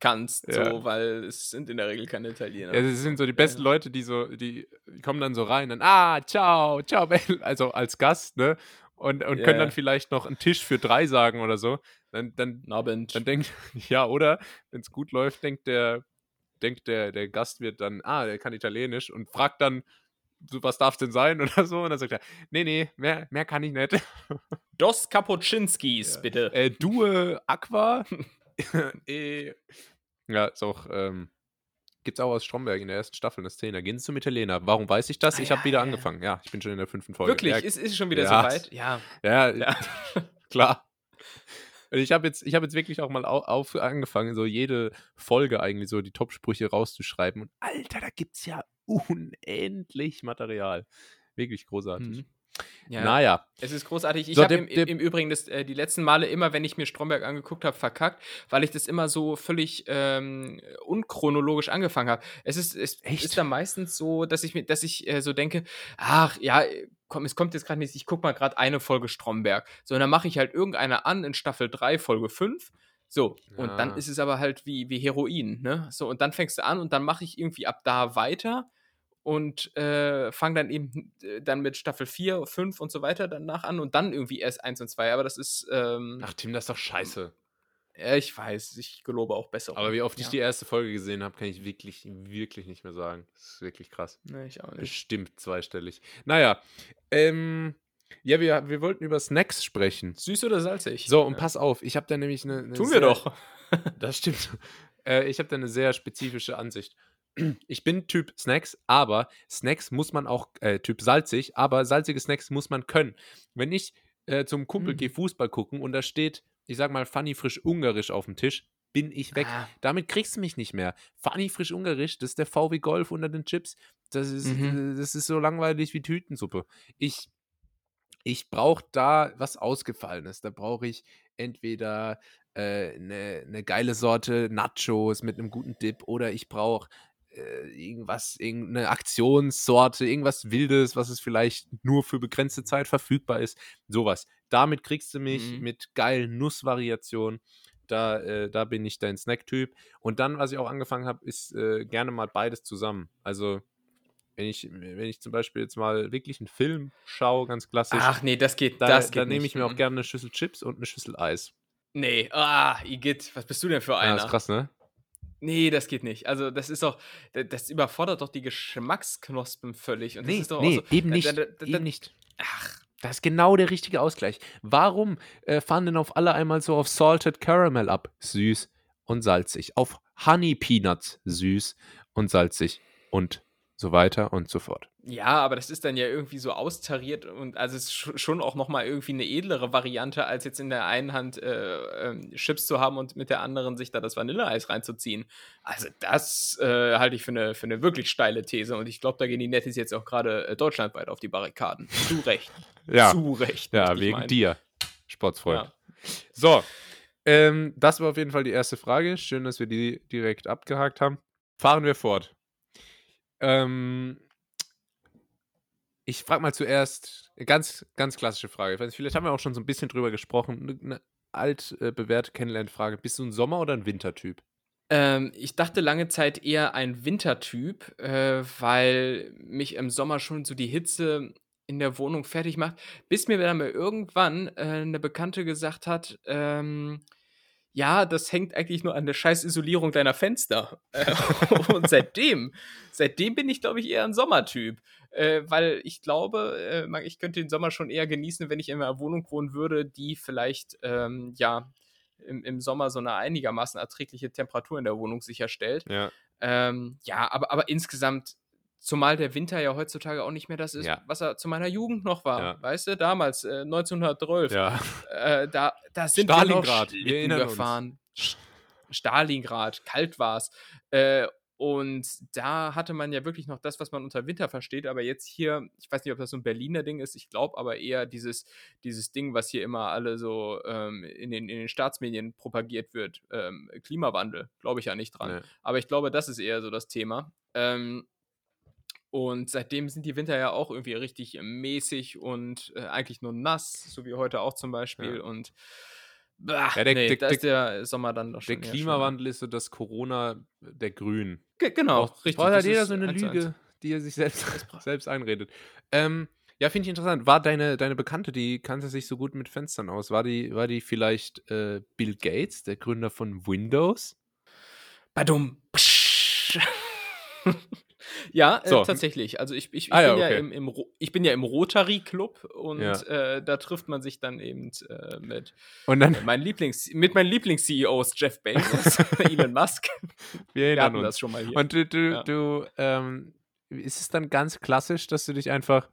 kannst, ja. so, weil es sind in der Regel keine Italiener. Ja, das sind so die besten. Leute, die so, die kommen dann so rein, dann, ah, ciao, ciao, also als Gast, ne? Und, und können dann vielleicht noch einen Tisch für drei sagen oder so. Dann, dann, Abend. dann denkt, ja, oder wenn es gut läuft, denkt der, denkt der, der Gastwirt dann, ah, der kann Italienisch und fragt dann, so, was darf es denn sein oder so? Und dann sagt er, nee, nee, mehr, mehr kann ich nicht. Dos Cappuccinskis, ja. bitte. Äh, Due Aqua. äh, ja, ist auch, ähm, gibt's auch aus Stromberg in der ersten Staffel eine Szene. Gehen Sie zum Italiener. Warum weiß ich das? Ah, ich habe wieder ja. angefangen. Ja, ich bin schon in der fünften Folge. Wirklich? Ja, ist, ist schon wieder ja. so weit? Ja. Ja, ja. Klar. Ich habe jetzt, hab jetzt wirklich auch mal auf, angefangen, so jede Folge eigentlich so die Top-Sprüche rauszuschreiben. Und Alter, da gibt es ja unendlich Material. Wirklich großartig. Mhm. Ja, naja. Es ist großartig. Ich so, habe im, im, Übrigen das, äh, die letzten Male immer, wenn ich mir Stromberg angeguckt habe, verkackt, weil ich das immer so völlig ähm, unchronologisch angefangen habe. Es ist, es ist dann meistens so, dass ich mir, dass ich äh, so denke, ach ja, komm, es kommt jetzt gerade nicht, ich gucke mal gerade eine Folge Stromberg. So, und dann mache ich halt irgendeine an in Staffel 3, Folge 5. So, und dann ist es aber halt wie, wie Heroin, ne? So, und dann fängst du an und dann mache ich irgendwie ab da weiter und äh, fange dann eben äh, dann mit Staffel 4, 5 und so weiter danach an und dann irgendwie erst 1 und 2. Aber das ist. Ähm, Ach, Tim, das ist doch scheiße. Ja, ich weiß, ich gelobe auch besser. Aber wie oft ja. ich die erste Folge gesehen habe, kann ich wirklich, wirklich nicht mehr sagen. Das ist wirklich krass. Nee, ich auch nicht. Bestimmt zweistellig. Naja, ähm, ja, wir, wir wollten über Snacks sprechen. Süß oder salzig? So, und ja. pass auf, ich habe da nämlich eine. eine Tun wir sehr, doch. das stimmt. Äh, ich habe da eine sehr spezifische Ansicht ich bin Typ Snacks, aber Snacks muss man auch, äh, Typ salzig, aber salzige Snacks muss man können. Wenn ich äh, zum Kumpel mhm. gehe Fußball gucken und da steht ich sag mal, funny frisch ungarisch auf dem Tisch, bin ich weg. Ah. Damit kriegst du mich nicht mehr. Funny frisch ungarisch, das ist der VW Golf unter den Chips. Das ist, mhm. das ist so langweilig wie Tütensuppe. Ich, ich brauche da was Ausgefallenes. Da brauche ich entweder eine äh, ne, ne geile Sorte Nachos mit einem guten Dip oder ich brauche äh, irgendwas, irgendeine Aktionssorte, irgendwas Wildes, was es vielleicht nur für begrenzte Zeit verfügbar ist. Sowas. Damit kriegst du mich mhm. mit geilen Nussvariationen. Da, äh, da bin ich dein Snack-Typ. Und dann, was ich auch angefangen habe, ist äh, gerne mal beides zusammen. Also, wenn ich, wenn ich zum Beispiel jetzt mal wirklich einen Film schaue, ganz klassisch. Ach nee, das geht, da, das Da nehme ich mir auch mhm. gerne eine Schüssel Chips und eine Schüssel Eis. Nee, ah, Igitt, was bist du denn für einer? Ja, ist krass, ne? Nee, das geht nicht. Also, das ist doch, das überfordert doch die Geschmacksknospen völlig. Und das nee, ist doch nee, so, eben nicht. Da, da, da, eben nicht. Ach. Das ist genau der richtige Ausgleich. Warum äh, fahren denn auf alle einmal so auf Salted Caramel ab? Süß und salzig. Auf Honey Peanuts süß und salzig und so weiter und so fort. Ja, aber das ist dann ja irgendwie so austariert und also es ist schon auch nochmal irgendwie eine edlere Variante, als jetzt in der einen Hand äh, äh, Chips zu haben und mit der anderen sich da das Vanilleeis reinzuziehen. Also das äh, halte ich für eine, für eine wirklich steile These und ich glaube, da gehen die Nettis jetzt auch gerade äh, deutschlandweit auf die Barrikaden. Zu Recht. ja. Zu Recht. Ja, wegen meinen. dir, Sportsfreund. Ja. So, ähm, das war auf jeden Fall die erste Frage. Schön, dass wir die direkt abgehakt haben. Fahren wir fort. Ähm, ich frage mal zuerst, ganz, ganz klassische Frage. Vielleicht haben wir auch schon so ein bisschen drüber gesprochen. Eine altbewährte Kennenlernfrage. Bist du ein Sommer- oder ein Wintertyp? Ähm, ich dachte lange Zeit eher ein Wintertyp, äh, weil mich im Sommer schon so die Hitze in der Wohnung fertig macht, bis mir dann mal irgendwann äh, eine Bekannte gesagt hat, ähm, ja, das hängt eigentlich nur an der scheiß Isolierung deiner Fenster. Äh, und seitdem, seitdem bin ich, glaube ich, eher ein Sommertyp. Äh, weil ich glaube, äh, ich könnte den Sommer schon eher genießen, wenn ich in einer Wohnung wohnen würde, die vielleicht, ähm, ja, im, im Sommer so eine einigermaßen erträgliche Temperatur in der Wohnung sicherstellt. Ja. Ähm, ja, aber, aber insgesamt Zumal der Winter ja heutzutage auch nicht mehr das ist, ja. was er zu meiner Jugend noch war. Ja. Weißt du, damals, äh, 1912. Ja. Äh, da, da sind Stalingrad. wir noch wir gefahren. Uns. Stalingrad, kalt war es. Äh, und da hatte man ja wirklich noch das, was man unter Winter versteht. Aber jetzt hier, ich weiß nicht, ob das so ein Berliner Ding ist, ich glaube aber eher dieses, dieses Ding, was hier immer alle so ähm, in, den, in den Staatsmedien propagiert wird. Ähm, Klimawandel, glaube ich ja nicht dran. Nee. Aber ich glaube, das ist eher so das Thema. Ähm, und seitdem sind die Winter ja auch irgendwie richtig mäßig und äh, eigentlich nur nass, so wie heute auch zum Beispiel. Ja. Und bah, ja, der, nee, der, da ist der Sommer dann doch schon. Der Klimawandel ist so das Corona der Grün. G genau, Braucht, richtig. Braucht halt jeder so eine Lüge, die er sich selbst, selbst einredet. Ähm, ja, finde ich interessant. War deine, deine Bekannte, die kannte sich so gut mit Fenstern aus, war die, war die vielleicht äh, Bill Gates, der Gründer von Windows? Badum. Ja, äh, so. tatsächlich. Also ich, ich, ich, ah, bin ja, okay. ja im, im, ich bin ja im Rotary Club und ja. äh, da trifft man sich dann eben äh, mit, und dann, mein Lieblings, mit meinen Lieblings-CEOs, Jeff Bezos, Elon Musk. Wir, Wir hatten uns. das schon mal hier. Und du, du, ja. du ähm, ist es dann ganz klassisch, dass du dich einfach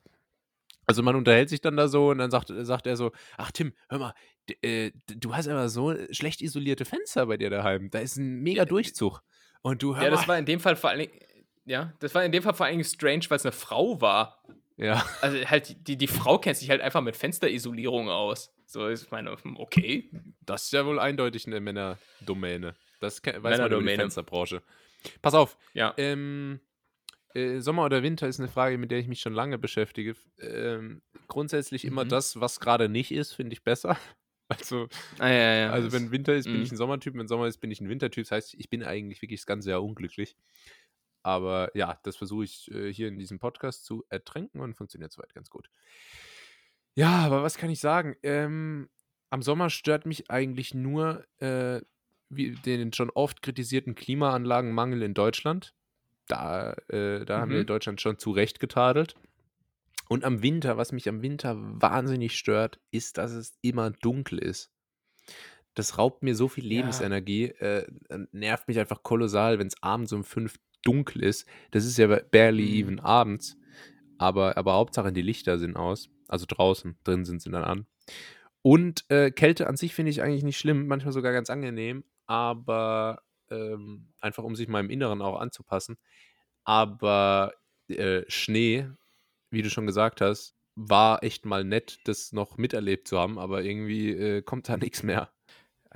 also man unterhält sich dann da so und dann sagt, sagt er so, ach Tim, hör mal, äh, du hast aber so schlecht isolierte Fenster bei dir daheim. Da ist ein mega Durchzug. Und du hör Ja, das war in dem Fall vor allem, ja, das war in dem Fall vor allem strange, weil es eine Frau war. Ja. Also halt, die, die Frau kennt sich halt einfach mit Fensterisolierung aus. So ist meine, hm, okay. Das ist ja wohl eindeutig eine Männerdomäne. Das weiß man über die Fensterbranche. Pass auf. Ja. Ähm, äh, Sommer oder Winter ist eine Frage, mit der ich mich schon lange beschäftige. Ähm, grundsätzlich mhm. immer das, was gerade nicht ist, finde ich besser. Also, ah, ja, ja. also wenn Winter ist, bin mhm. ich ein Sommertyp, wenn Sommer ist, bin ich ein Wintertyp. Das heißt, ich bin eigentlich wirklich das ganze Jahr unglücklich. Aber ja, das versuche ich äh, hier in diesem Podcast zu ertränken und funktioniert soweit ganz gut. Ja, aber was kann ich sagen? Ähm, am Sommer stört mich eigentlich nur äh, wie den schon oft kritisierten Klimaanlagenmangel in Deutschland. Da, äh, da mhm. haben wir mhm. Deutschland schon zu Recht getadelt. Und am Winter, was mich am Winter wahnsinnig stört, ist, dass es immer dunkel ist. Das raubt mir so viel Lebensenergie, ja. äh, nervt mich einfach kolossal, wenn es abends um fünf dunkel ist. Das ist ja barely mhm. even abends. Aber, aber Hauptsache die Lichter sind aus. Also draußen, drin sind sie dann an. Und äh, Kälte an sich finde ich eigentlich nicht schlimm, manchmal sogar ganz angenehm, aber ähm, einfach um sich meinem Inneren auch anzupassen. Aber äh, Schnee, wie du schon gesagt hast, war echt mal nett, das noch miterlebt zu haben, aber irgendwie äh, kommt da nichts mehr.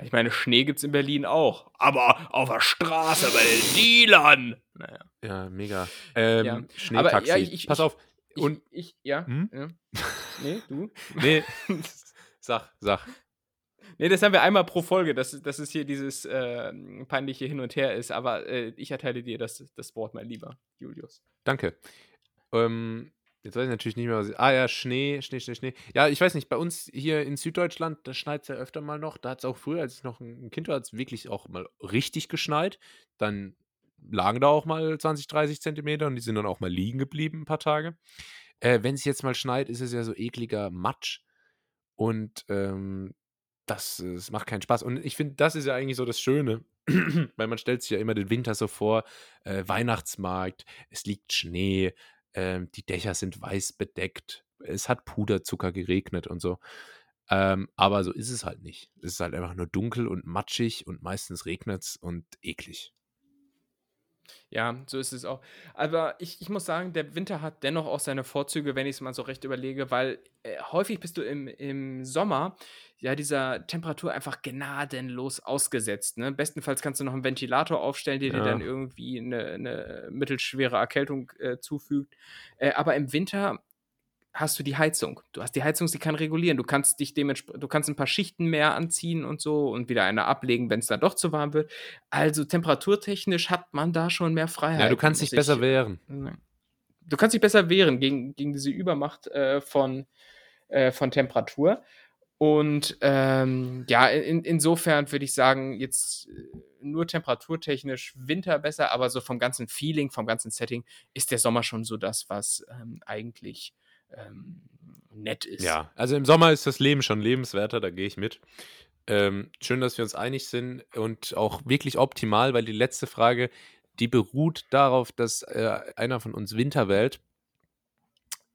Ich meine, Schnee gibt es in Berlin auch. Aber auf der Straße bei den Dealern. Naja. Ja, mega. Ähm, ja. Schneetaxi. Ja, ich, ich, Pass auf. Und ich, ja. Hm? ja. Nee, du? nee. sag, sag. Nee, das haben wir einmal pro Folge, dass, dass es hier dieses äh, peinliche Hin und Her ist. Aber äh, ich erteile dir das, das Wort mal lieber, Julius. Danke. Ähm, Jetzt weiß ich natürlich nicht mehr, was ich. Ah ja, Schnee, Schnee, Schnee, Schnee. Ja, ich weiß nicht, bei uns hier in Süddeutschland, da schneit es ja öfter mal noch. Da hat es auch früher, als ich noch ein Kind war, hat es wirklich auch mal richtig geschneit. Dann lagen da auch mal 20, 30 Zentimeter und die sind dann auch mal liegen geblieben ein paar Tage. Äh, Wenn es jetzt mal schneit, ist es ja so ekliger Matsch. Und ähm, das, das macht keinen Spaß. Und ich finde, das ist ja eigentlich so das Schöne, weil man stellt sich ja immer den Winter so vor, äh, Weihnachtsmarkt, es liegt Schnee, ähm, die Dächer sind weiß bedeckt, es hat Puderzucker geregnet und so. Ähm, aber so ist es halt nicht. Es ist halt einfach nur dunkel und matschig und meistens regnet es und eklig. Ja, so ist es auch. Aber ich, ich muss sagen, der Winter hat dennoch auch seine Vorzüge, wenn ich es mal so recht überlege, weil äh, häufig bist du im, im Sommer ja dieser Temperatur einfach gnadenlos ausgesetzt. Ne? Bestenfalls kannst du noch einen Ventilator aufstellen, der ja. dir dann irgendwie eine, eine mittelschwere Erkältung äh, zufügt. Äh, aber im Winter hast du die Heizung. Du hast die Heizung, sie kann regulieren. Du kannst dich dementsprechend, du kannst ein paar Schichten mehr anziehen und so und wieder eine ablegen, wenn es dann doch zu warm wird. Also temperaturtechnisch hat man da schon mehr Freiheit. Ja, du kannst dich besser wehren. Du kannst dich besser wehren gegen, gegen diese Übermacht äh, von, äh, von Temperatur. Und ähm, ja, in, insofern würde ich sagen, jetzt äh, nur temperaturtechnisch Winter besser, aber so vom ganzen Feeling, vom ganzen Setting ist der Sommer schon so das, was ähm, eigentlich ähm, nett ist. Ja, also im Sommer ist das Leben schon lebenswerter, da gehe ich mit. Ähm, schön, dass wir uns einig sind und auch wirklich optimal, weil die letzte Frage, die beruht darauf, dass äh, einer von uns Winter wählt.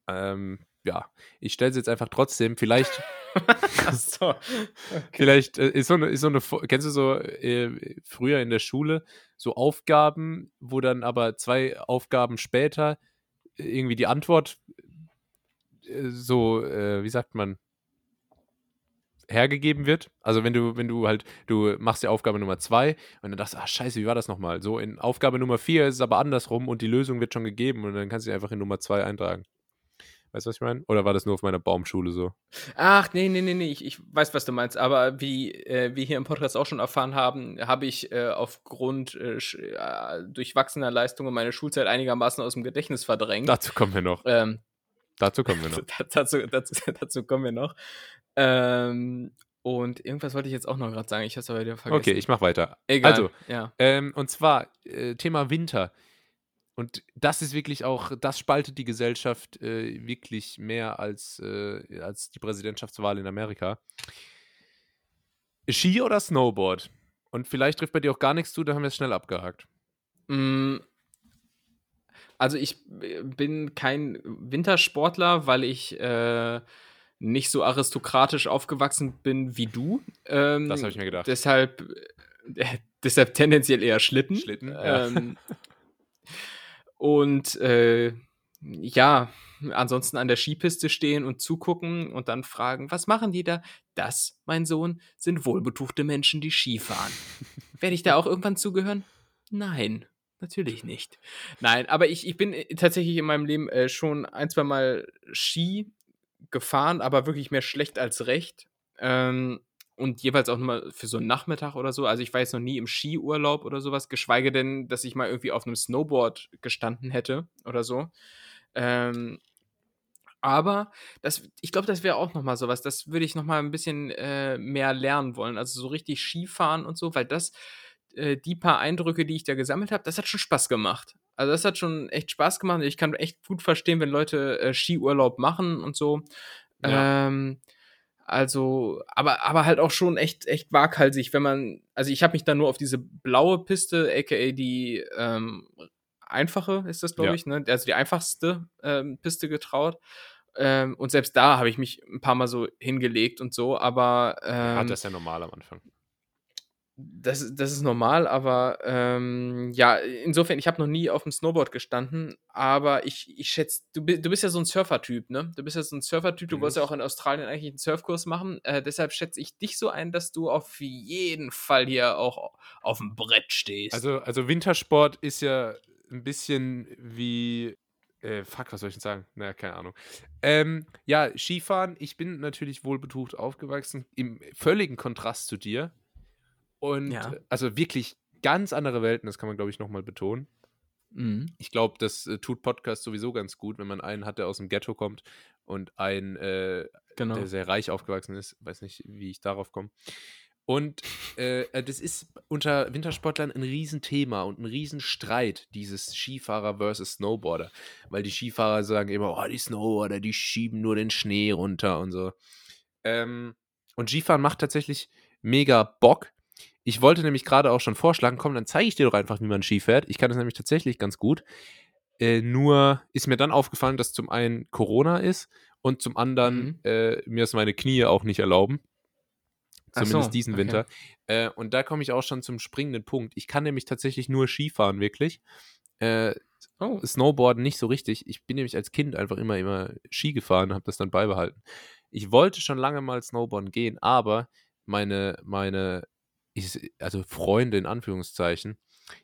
Ähm, ja, ich stelle es jetzt einfach trotzdem. Vielleicht. so. okay. Vielleicht äh, ist, so eine, ist so eine. Kennst du so äh, früher in der Schule so Aufgaben, wo dann aber zwei Aufgaben später irgendwie die Antwort so, äh, wie sagt man, hergegeben wird. Also wenn du, wenn du halt, du machst die Aufgabe Nummer zwei und dann dachtest, ah scheiße, wie war das nochmal? So in Aufgabe Nummer vier ist es aber andersrum und die Lösung wird schon gegeben und dann kannst du sie einfach in Nummer zwei eintragen. Weißt du, was ich meine? Oder war das nur auf meiner Baumschule so? Ach, nee, nee, nee, nee, ich, ich weiß, was du meinst. Aber wie äh, wir hier im Podcast auch schon erfahren haben, habe ich äh, aufgrund äh, äh durchwachsener Leistungen meine Schulzeit einigermaßen aus dem Gedächtnis verdrängt. Dazu kommen wir noch. Ähm, Dazu kommen wir noch. dazu, dazu, dazu, kommen wir noch. Ähm, und irgendwas wollte ich jetzt auch noch gerade sagen. Ich habe es aber wieder vergessen. Okay, ich mache weiter. Egal. Also, ja. Ähm, und zwar äh, Thema Winter. Und das ist wirklich auch, das spaltet die Gesellschaft äh, wirklich mehr als, äh, als die Präsidentschaftswahl in Amerika. Ski oder Snowboard? Und vielleicht trifft bei dir auch gar nichts zu, da haben wir es schnell abgehakt. Mm, also ich äh, bin kein Wintersportler, weil ich äh, nicht so aristokratisch aufgewachsen bin wie du. Ähm, das habe ich mir gedacht. Deshalb, äh, deshalb tendenziell eher Schlitten. Schlitten, ja. Ähm, und äh, ja, ansonsten an der Skipiste stehen und zugucken und dann fragen, was machen die da? Das, mein Sohn, sind wohlbetuchte Menschen, die Ski fahren. Werde ich da auch irgendwann zugehören? Nein. Natürlich nicht. Nein, aber ich, ich bin äh, tatsächlich in meinem Leben äh, schon ein, zwei Mal Ski gefahren, aber wirklich mehr schlecht als recht. Ähm, und jeweils auch nur für so einen Nachmittag oder so. Also ich war jetzt noch nie im Skiurlaub oder sowas, geschweige denn, dass ich mal irgendwie auf einem Snowboard gestanden hätte oder so. Ähm, aber das, ich glaube, das wäre auch noch mal sowas. Das würde ich noch mal ein bisschen äh, mehr lernen wollen. Also so richtig Skifahren und so, weil das äh, die paar Eindrücke, die ich da gesammelt habe, das hat schon Spaß gemacht. Also das hat schon echt Spaß gemacht. Ich kann echt gut verstehen, wenn Leute äh, Skiurlaub machen und so. Ja. Ähm, also, aber, aber halt auch schon echt, echt waghalsig, wenn man, also ich habe mich dann nur auf diese blaue Piste, aka die ähm, einfache ist das, glaube ja. ich, ne? also die einfachste ähm, Piste getraut. Ähm, und selbst da habe ich mich ein paar Mal so hingelegt und so, aber. Ähm, ja, das ist ja normal am Anfang das, das ist normal, aber ähm, ja, insofern, ich habe noch nie auf dem Snowboard gestanden, aber ich, ich schätze, du, du bist ja so ein Surfer-Typ, ne? Du bist ja so ein Surfer-Typ, du mhm. wolltest ja auch in Australien eigentlich einen Surfkurs machen, äh, deshalb schätze ich dich so ein, dass du auf jeden Fall hier auch auf dem Brett stehst. Also, also Wintersport ist ja ein bisschen wie äh, fuck, was soll ich denn sagen? Naja, keine Ahnung. Ähm, ja, Skifahren, ich bin natürlich wohlbetucht aufgewachsen, im völligen Kontrast zu dir. Und ja. also wirklich ganz andere Welten, das kann man, glaube ich, nochmal betonen. Mhm. Ich glaube, das äh, tut Podcast sowieso ganz gut, wenn man einen hat, der aus dem Ghetto kommt und einen, äh, genau. der sehr reich aufgewachsen ist. Weiß nicht, wie ich darauf komme. Und äh, äh, das ist unter Wintersportlern ein Riesenthema und ein Riesenstreit, dieses Skifahrer versus Snowboarder. Weil die Skifahrer sagen immer, oh, die Snowboarder, die schieben nur den Schnee runter und so. Ähm, und Skifahren macht tatsächlich mega Bock. Ich wollte nämlich gerade auch schon vorschlagen, komm, dann zeige ich dir doch einfach, wie man Ski fährt. Ich kann das nämlich tatsächlich ganz gut. Äh, nur ist mir dann aufgefallen, dass zum einen Corona ist und zum anderen mhm. äh, mir es meine Knie auch nicht erlauben. Zumindest so, diesen okay. Winter. Äh, und da komme ich auch schon zum springenden Punkt. Ich kann nämlich tatsächlich nur Skifahren, wirklich. Äh, oh. Snowboarden nicht so richtig. Ich bin nämlich als Kind einfach immer, immer Ski gefahren und habe das dann beibehalten. Ich wollte schon lange mal Snowboarden gehen, aber meine, meine ich, also Freunde in Anführungszeichen,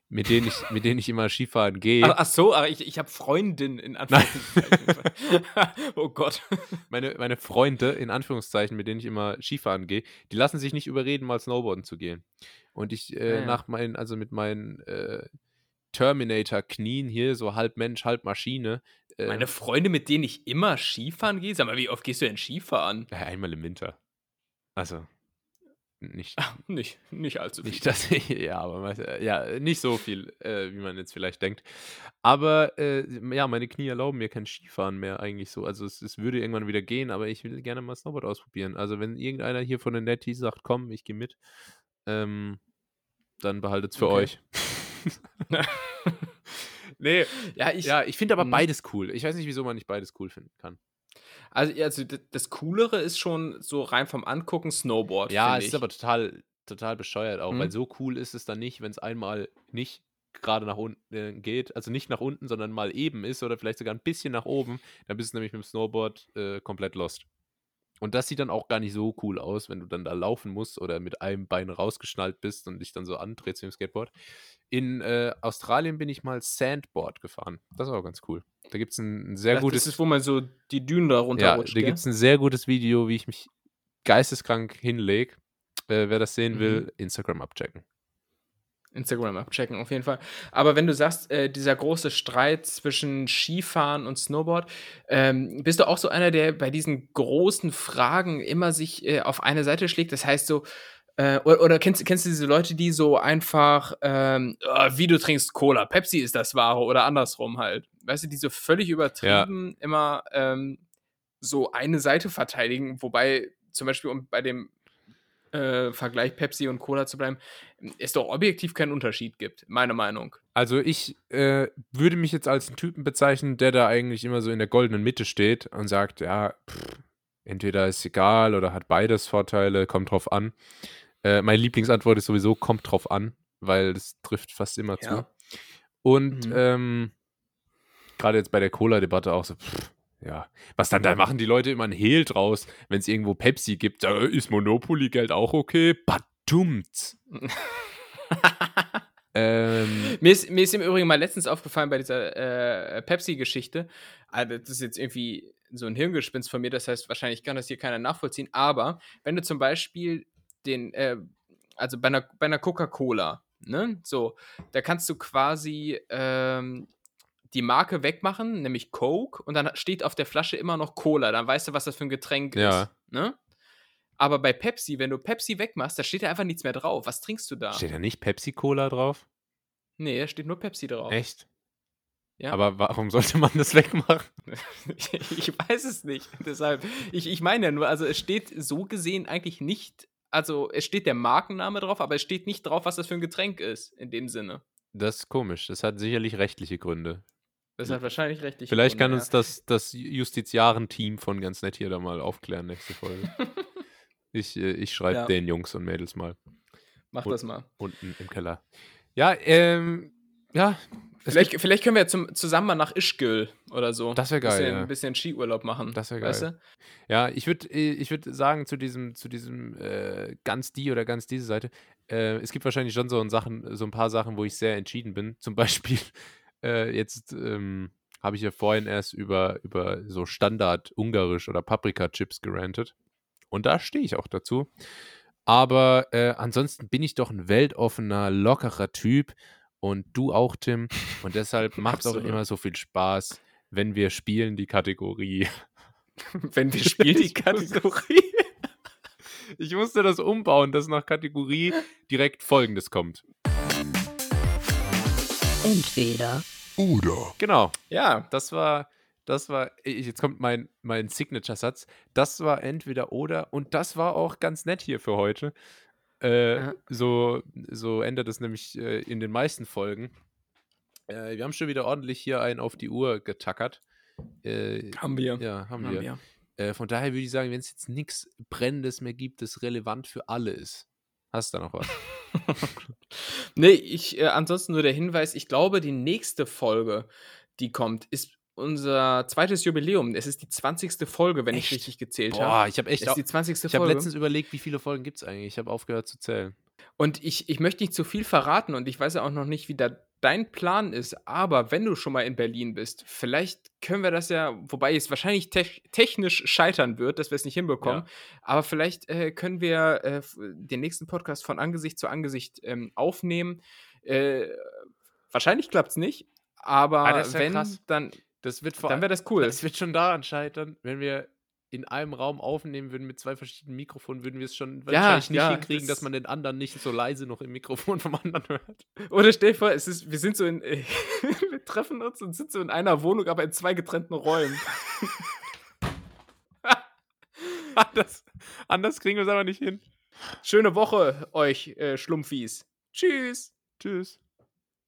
mit denen ich, mit denen ich immer Skifahren gehe. Ach, ach so, aber ich, ich habe Freundin in Anführungszeichen. oh Gott. Meine, meine Freunde in Anführungszeichen, mit denen ich immer Skifahren gehe, die lassen sich nicht überreden, mal Snowboarden zu gehen. Und ich äh, ja, ja. nach meinen, also mit meinen äh, Terminator-Knien hier, so halb Mensch, halb Maschine. Äh, Meine Freunde, mit denen ich immer Skifahren gehe? Sag mal, wie oft gehst du denn Skifahren? Ja, einmal im Winter. Also nicht. Ach, nicht, nicht allzu viel. Nicht, dass ich, ja, aber ja, nicht so viel, äh, wie man jetzt vielleicht denkt. Aber äh, ja, meine Knie erlauben mir kein Skifahren mehr eigentlich so. Also es, es, würde irgendwann wieder gehen, aber ich will gerne mal Snowboard ausprobieren. Also wenn irgendeiner hier von den Netties sagt, komm, ich gehe mit, ähm, dann behaltet es für okay. euch. nee, ja, ich, ja, ich finde aber hm. beides cool. Ich weiß nicht, wieso man nicht beides cool finden kann. Also, also das Coolere ist schon so rein vom Angucken Snowboard. Ja, es ist aber total, total bescheuert auch, mhm. weil so cool ist es dann nicht, wenn es einmal nicht gerade nach unten äh, geht, also nicht nach unten, sondern mal eben ist oder vielleicht sogar ein bisschen nach oben, dann bist du nämlich mit dem Snowboard äh, komplett lost. Und das sieht dann auch gar nicht so cool aus, wenn du dann da laufen musst oder mit einem Bein rausgeschnallt bist und dich dann so andrehst im Skateboard. In äh, Australien bin ich mal Sandboard gefahren. Das war auch ganz cool. Da gibt es ein, sehr Ach, gutes. Das ist, wo man so die Dünen da runterrutscht. Ja, da gibt es ein sehr gutes Video, wie ich mich geisteskrank hinlege. Äh, wer das sehen mhm. will, Instagram abchecken. Instagram abchecken, auf jeden Fall. Aber wenn du sagst, äh, dieser große Streit zwischen Skifahren und Snowboard, ähm, bist du auch so einer, der bei diesen großen Fragen immer sich äh, auf eine Seite schlägt? Das heißt so, äh, oder, oder, kennst, kennst du diese Leute, die so einfach, ähm, oh, wie du trinkst Cola, Pepsi ist das Wahre oder andersrum halt? Weißt du, die so völlig übertrieben ja. immer ähm, so eine Seite verteidigen, wobei zum Beispiel, um bei dem äh, Vergleich Pepsi und Cola zu bleiben, es doch objektiv keinen Unterschied gibt, meine Meinung. Also ich äh, würde mich jetzt als einen Typen bezeichnen, der da eigentlich immer so in der goldenen Mitte steht und sagt, ja, pff, entweder ist egal oder hat beides Vorteile, kommt drauf an. Äh, meine Lieblingsantwort ist sowieso, kommt drauf an, weil das trifft fast immer ja. zu. Und mhm. ähm, gerade jetzt bei der Cola-Debatte auch so, pff, ja, was dann, da machen die Leute immer ein Hehl draus, wenn es irgendwo Pepsi gibt. Äh, ist Monopoly-Geld auch okay? Badummt. ähm, mir, ist, mir ist im Übrigen mal letztens aufgefallen bei dieser äh, Pepsi-Geschichte. Also das ist jetzt irgendwie so ein Hirngespinst von mir, das heißt, wahrscheinlich kann das hier keiner nachvollziehen. Aber wenn du zum Beispiel den, äh, also bei einer, bei einer Coca-Cola, ne, so, da kannst du quasi ähm, die Marke wegmachen, nämlich Coke, und dann steht auf der Flasche immer noch Cola. Dann weißt du, was das für ein Getränk ja. ist. Ne? Aber bei Pepsi, wenn du Pepsi wegmachst, da steht ja einfach nichts mehr drauf. Was trinkst du da? Steht da nicht Pepsi-Cola drauf? Nee, da steht nur Pepsi drauf. Echt? Ja. Aber warum sollte man das wegmachen? ich, weiß es nicht. Deshalb, ich, ich meine ja nur, also es steht so gesehen eigentlich nicht, also es steht der Markenname drauf, aber es steht nicht drauf, was das für ein Getränk ist, in dem Sinne. Das ist komisch. Das hat sicherlich rechtliche Gründe. Das hat wahrscheinlich rechtlich. Vielleicht kann uns das, das Justiziaren-Team von ganz nett hier da mal aufklären nächste Folge. ich äh, ich schreibe ja. den Jungs und Mädels mal. Mach und, das mal. Unten im Keller. Ja, ähm, ja. Vielleicht, vielleicht können wir ja zum, zusammen mal nach Ischgl oder so. Das wäre geil. Bisschen, ja. Ein bisschen Skiurlaub machen. Das wäre geil. Weißt du? Ja, ich würde ich würd sagen, zu diesem, zu diesem äh, ganz die oder ganz diese Seite, äh, es gibt wahrscheinlich schon so Sachen, so ein paar Sachen, wo ich sehr entschieden bin. Zum Beispiel, äh, jetzt ähm, habe ich ja vorhin erst über, über so Standard Ungarisch oder Paprika-Chips gerantet. Und da stehe ich auch dazu. Aber äh, ansonsten bin ich doch ein weltoffener, lockerer Typ und du auch, Tim. Und deshalb macht es auch immer so viel Spaß, wenn wir spielen die Kategorie. wenn wir spielen die Kategorie. ich musste das umbauen, dass nach Kategorie direkt folgendes kommt. Entweder oder. Genau. Ja, das war das war, jetzt kommt mein, mein Signature-Satz. Das war entweder oder und das war auch ganz nett hier für heute. Äh, ja. so, so endet es nämlich äh, in den meisten Folgen. Äh, wir haben schon wieder ordentlich hier einen auf die Uhr getackert. Äh, haben wir. Ja, haben, haben wir. wir. Äh, von daher würde ich sagen, wenn es jetzt nichts Brennendes mehr gibt, das relevant für alle ist. Hast du da noch was? nee, ich, äh, ansonsten nur der Hinweis, ich glaube, die nächste Folge, die kommt, ist unser zweites Jubiläum. Es ist die 20. Folge, wenn echt? ich richtig gezählt habe. Boah, ich habe echt. Es ist die 20. Ich habe letztens überlegt, wie viele Folgen gibt es eigentlich. Ich habe aufgehört zu zählen. Und ich, ich möchte nicht zu viel verraten und ich weiß ja auch noch nicht, wie da dein Plan ist. Aber wenn du schon mal in Berlin bist, vielleicht können wir das ja, wobei es wahrscheinlich te technisch scheitern wird, dass wir es nicht hinbekommen. Ja. Aber vielleicht äh, können wir äh, den nächsten Podcast von Angesicht zu Angesicht ähm, aufnehmen. Äh, wahrscheinlich klappt es nicht, aber ah, ja wenn, krass. dann das wird vor Dann wäre das cool. Das wird schon daran scheitern, wenn wir in einem Raum aufnehmen würden mit zwei verschiedenen Mikrofonen, würden wir es schon ja, wahrscheinlich nicht ja, hinkriegen, das dass man den anderen nicht so leise noch im Mikrofon vom anderen hört. Oder stell dir vor, es ist, wir sind so in, wir treffen uns und sind so in einer Wohnung, aber in zwei getrennten Räumen. anders, anders kriegen wir es aber nicht hin. Schöne Woche euch, äh, Schlumpfies. Tschüss. Tschüss.